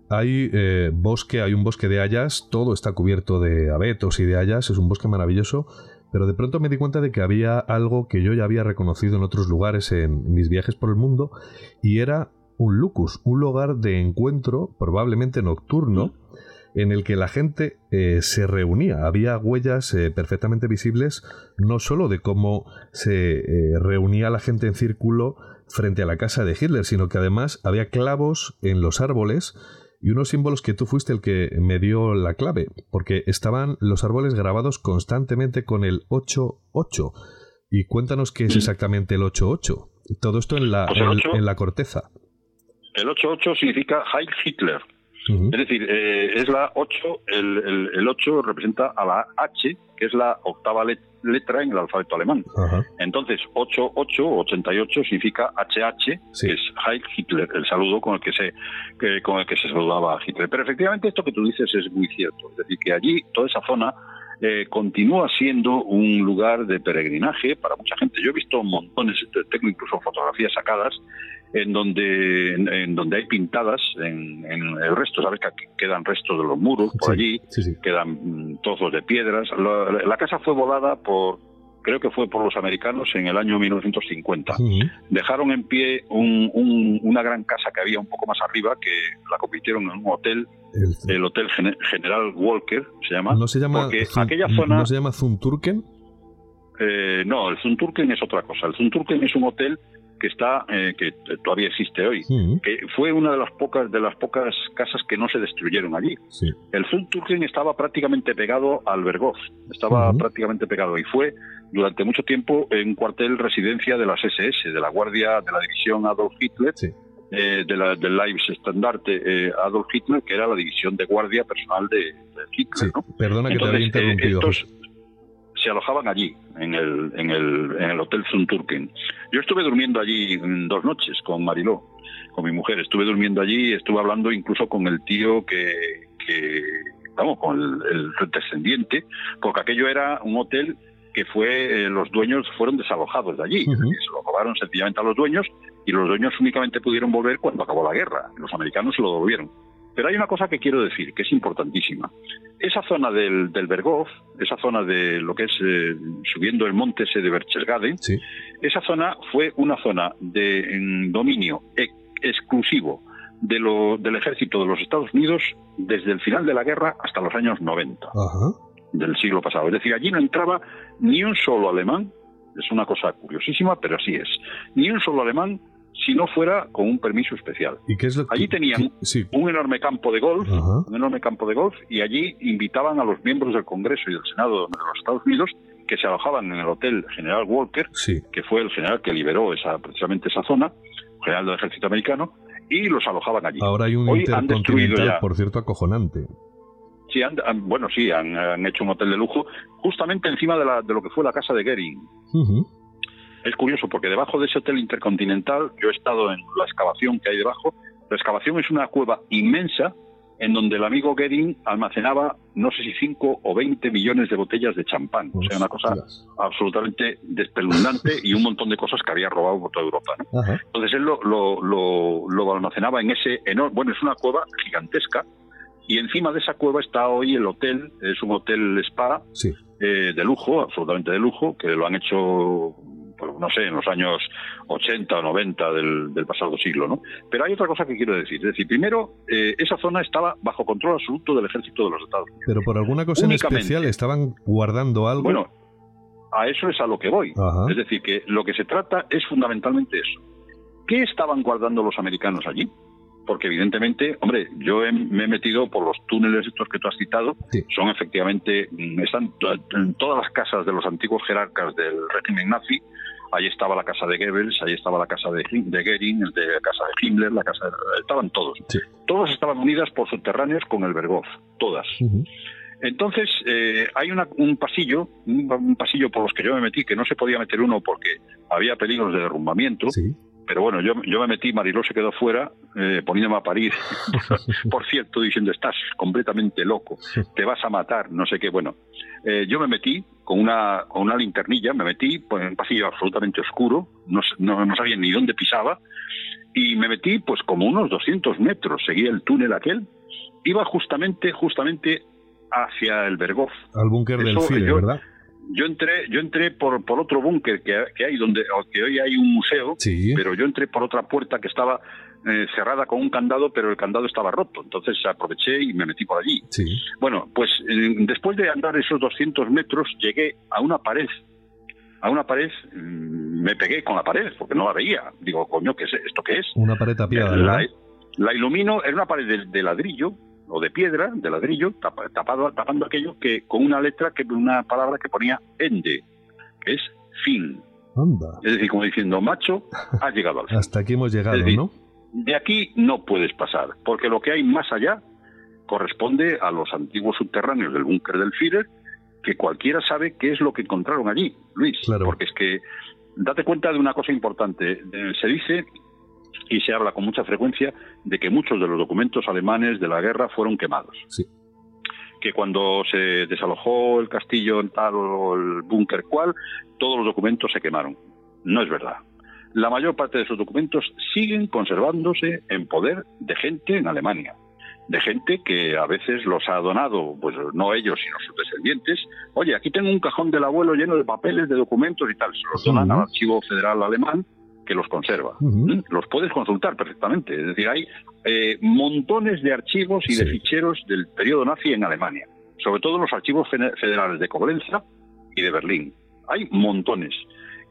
hay eh, bosque, hay un bosque de hayas, todo está cubierto de abetos y de hayas, es un bosque maravilloso, pero de pronto me di cuenta de que había algo que yo ya había reconocido en otros lugares en mis viajes por el mundo, y era un lucus, un lugar de encuentro, probablemente nocturno, en el que la gente eh, se reunía. Había huellas eh, perfectamente visibles, no solo de cómo se eh, reunía la gente en círculo frente a la casa de Hitler, sino que además había clavos en los árboles y unos símbolos que tú fuiste el que me dio la clave, porque estaban los árboles grabados constantemente con el 88. Y cuéntanos qué es exactamente el 88. Todo esto en la, Pues el en- ocho- en la corteza. El 88 significa Heil Hitler. Es decir, eh, es la 8, el, el, el 8 representa a la H, que es la octava let- letra en el alfabeto alemán. Ajá. Entonces, 88 o 88 significa HH, Sí. que es Heil Hitler, el saludo con el que se que- con el que se saludaba a Hitler. Pero efectivamente esto que tú dices es muy cierto, es decir, que allí toda esa zona eh, continúa siendo un lugar de peregrinaje para mucha gente. Yo he visto montones, tengo incluso fotografías sacadas en donde en, en donde hay pintadas en, en el resto, sabes que quedan restos de los muros por Sí, allí, sí, sí. quedan mm, trozos de piedras. La, la casa fue volada por creo que fue por los americanos en el año 1950. Ujú. Dejaron en pie un- un- una gran casa que había un poco más arriba, que la convirtieron en un hotel, El- el Hotel Gene- General Walker, se llama. no se llama porque Zun- aquella zona... no se llama Zunturken. Eh, no, el Zunturken es otra cosa. El Zunturken es un hotel que está, eh, que todavía existe hoy, que fue una de las pocas de las pocas casas que no se destruyeron allí. Sí. El Zunturken estaba prácticamente pegado al Berghof, estaba Ujú. prácticamente pegado y fue durante mucho tiempo un cuartel residencia de las SS, de la Guardia de la División Adolf Hitler, Sí. eh, de la, del Leibstandarte eh, Adolf Hitler, que era la división de guardia personal de, de Hitler. ¿no? Perdona que te había eh, interrumpido. estos. Se alojaban allí, en el, en, el, en el Hotel Zunturken. Yo estuve durmiendo allí dos noches con Mariló, con mi mujer. Estuve durmiendo allí, estuve hablando incluso con el tío que, que vamos, con el, el descendiente, porque aquello era un hotel que fue, eh, los dueños fueron desalojados de allí. Ujú. decir, se lo robaron sencillamente a los dueños y los dueños únicamente pudieron volver cuando acabó la guerra. Los americanos se lo devolvieron. Pero hay una cosa que quiero decir, que es importantísima. Esa zona del, del esa zona de lo que es eh, subiendo el monte ese de Berchtesgaden, Sí. esa zona fue una zona de dominio ex- exclusivo de lo- del ejército de los Estados Unidos desde el final de la guerra hasta los años 90 Ajá. del siglo pasado. Es decir, allí no entraba ni un solo alemán, es una cosa curiosísima, pero así es, ni un solo alemán si no fuera con un permiso especial. ¿Y qué es lo que- Allí tenían Sí. un enorme campo de golf, Ajá. un enorme campo de golf, y allí invitaban a los miembros del Congreso y del Senado de los Estados Unidos que se alojaban en el Hotel General Walker, Sí. que fue el general que liberó esa, precisamente esa zona, general del ejército americano, y los alojaban allí. Ahora hay un Hoy intercontinental, ya. por cierto, acojonante. Sí, han- han- bueno, sí, han, han hecho un hotel de lujo justamente encima de, la- de lo que fue la casa de Goering. Ujú. Es curioso porque debajo de ese hotel intercontinental, yo he estado en la excavación que hay debajo. La excavación es una cueva inmensa en donde el amigo Goering almacenaba no sé si 5 o 20 millones de botellas de champán. O sea, una cosa absolutamente despeluznante y un montón de cosas que había robado por toda Europa. Entonces él lo, lo, lo- lo almacenaba en ese enorme, bueno, es una cueva gigantesca y encima de esa cueva está hoy el hotel, es un hotel spa Sí. eh, de lujo, absolutamente de lujo, que lo han hecho, pues, no sé, en los años 80 o 90 del, del pasado siglo, ¿no? Pero hay otra cosa que quiero decir, es decir, primero, eh, esa zona estaba bajo control absoluto del ejército de los Estados Unidos. Pero por alguna cosa en especial estaban guardando algo. Bueno, a eso es a lo que voy. Ajá. Es decir, que lo que se trata es fundamentalmente eso. ¿Qué estaban guardando los americanos allí? Porque evidentemente, hombre, yo he- me he metido por los túneles estos que tú has citado, Sí. son efectivamente, están en todas las casas de los antiguos jerarcas del régimen nazi, ahí estaba la casa de Goebbels, ahí estaba la casa de, de Goering, de la casa de Himmler, la casa de- estaban todos. Sí. Todas estaban unidas por subterráneos con el Berghof, todas. Entonces, eh, hay una- un pasillo, un, un pasillo por los que yo me metí, que no se podía meter uno porque había peligros de derrumbamiento, Sí. Pero bueno, yo, yo me metí, Mariló se quedó fuera, eh, poniéndome a parir, por cierto, diciendo, estás completamente loco, te vas a matar, no sé qué, bueno. Eh, yo me metí con una, con una linternilla, me metí pues, en un pasillo absolutamente oscuro, no, no, no sabía ni dónde pisaba, y me metí pues como unos 200 metros, seguía el túnel aquel, iba justamente, justamente hacia el Berghof. Al búnker del Führer, yo- ¿verdad? Yo entré, yo entré por, por otro búnker que, que hay donde que hoy hay un museo, Sí. pero yo entré por otra puerta que estaba eh, cerrada con un candado, pero el candado estaba roto. Entonces aproveché y me metí por allí. Sí. Bueno, pues eh, después de andar esos 200 metros llegué a una pared. A una pared, mm, me pegué con la pared porque no la veía. Digo, coño, ¿qué es esto qué es? Una pared tapiada, la, la ilumino, era una pared de, de ladrillo o de piedra, de ladrillo, tapa- tapado, tapando aquello que con una letra, que una palabra que ponía ende, que es fin. Anda. Es decir, como diciendo, macho, has llegado al fin. Hasta aquí hemos llegado, decir, ¿no? De aquí no puedes pasar, porque lo que hay más allá corresponde a los antiguos subterráneos del búnker del Führer, que cualquiera sabe qué es lo que encontraron allí, Luis. Claro. Porque es que, date cuenta de una cosa importante. Eh, Se dice y se habla con mucha frecuencia de que muchos de los documentos alemanes de la guerra fueron quemados. Sí. Que cuando se desalojó el castillo en tal o el búnker cual, todos los documentos se quemaron. No es verdad. La mayor parte de esos documentos siguen conservándose en poder de gente en Alemania. de gente que a veces los ha donado, pues no ellos, sino sus descendientes. Oye, aquí tengo un cajón del abuelo lleno de papeles, de documentos y tal. Se los donan al Archivo Federal Alemán, que los conserva. ¿Mm? Los puedes consultar perfectamente. Es decir, hay eh, montones de archivos y de ficheros del periodo nazi en Alemania, sobre todo los archivos federales de Coblenza y de Berlín. Hay montones.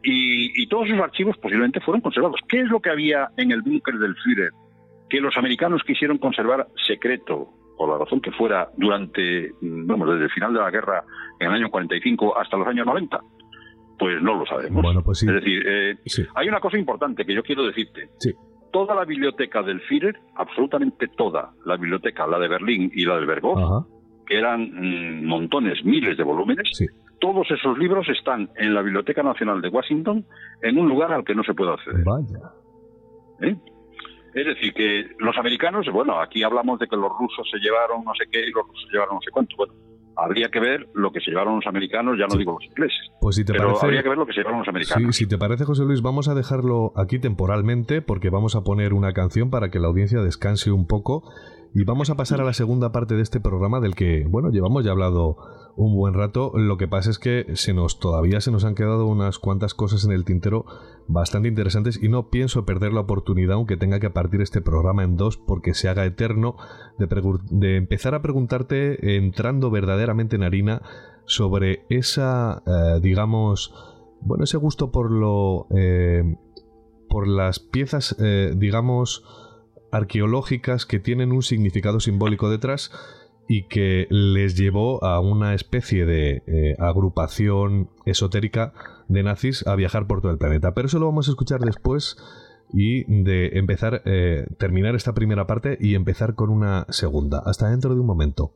Y, y, todos esos archivos posiblemente fueron conservados. ¿Qué es lo que había en el búnker del Führer que los americanos quisieron conservar secreto, por la razón que fuera, durante, vamos, desde el final de la guerra, en el año 45 hasta los años 90? Pues no lo sabemos. Bueno, pues sí. Es decir, eh, hay una cosa importante que yo quiero decirte. Sí. Toda la biblioteca del Führer, absolutamente toda la biblioteca, la de Berlín y la del Berghof, que eran mm, montones, miles de volúmenes, todos esos libros están en la Biblioteca Nacional de Washington, en un lugar al que no se puede acceder. Vaya. ¿Eh? Es decir, que los americanos, bueno, aquí hablamos de que los rusos se llevaron no sé qué y los rusos se llevaron no sé cuánto. Bueno, habría que ver lo que se llevaron los americanos, ya no digo los ingleses. Pues si te pero parece, habría que ver lo que se llevaron los americanos. Sí, si te parece, José Luis, vamos a dejarlo aquí temporalmente porque vamos a poner una canción para que la audiencia descanse un poco y vamos a pasar a la segunda parte de este programa del que, bueno, llevamos ya hablado un buen rato. Lo que pasa es que se nos todavía se nos han quedado unas cuantas cosas en el tintero bastante interesantes y no pienso perder la oportunidad, aunque tenga que partir este programa en dos porque se haga eterno, de, empezar a preguntarte, entrando verdaderamente en harina, sobre esa, eh, digamos, bueno, ese gusto por lo... Eh, por las piezas, eh, digamos, arqueológicas que tienen un significado simbólico detrás y que les llevó a una especie de eh, agrupación esotérica de nazis a viajar por todo el planeta. Pero eso lo vamos a escuchar después y de empezar, eh, terminar esta primera parte y empezar con una segunda. Hasta dentro de un momento.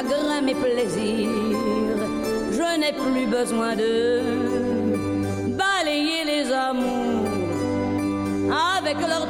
Chagrins, mes plaisirs, je n'ai plus besoin de balayer les amours avec leur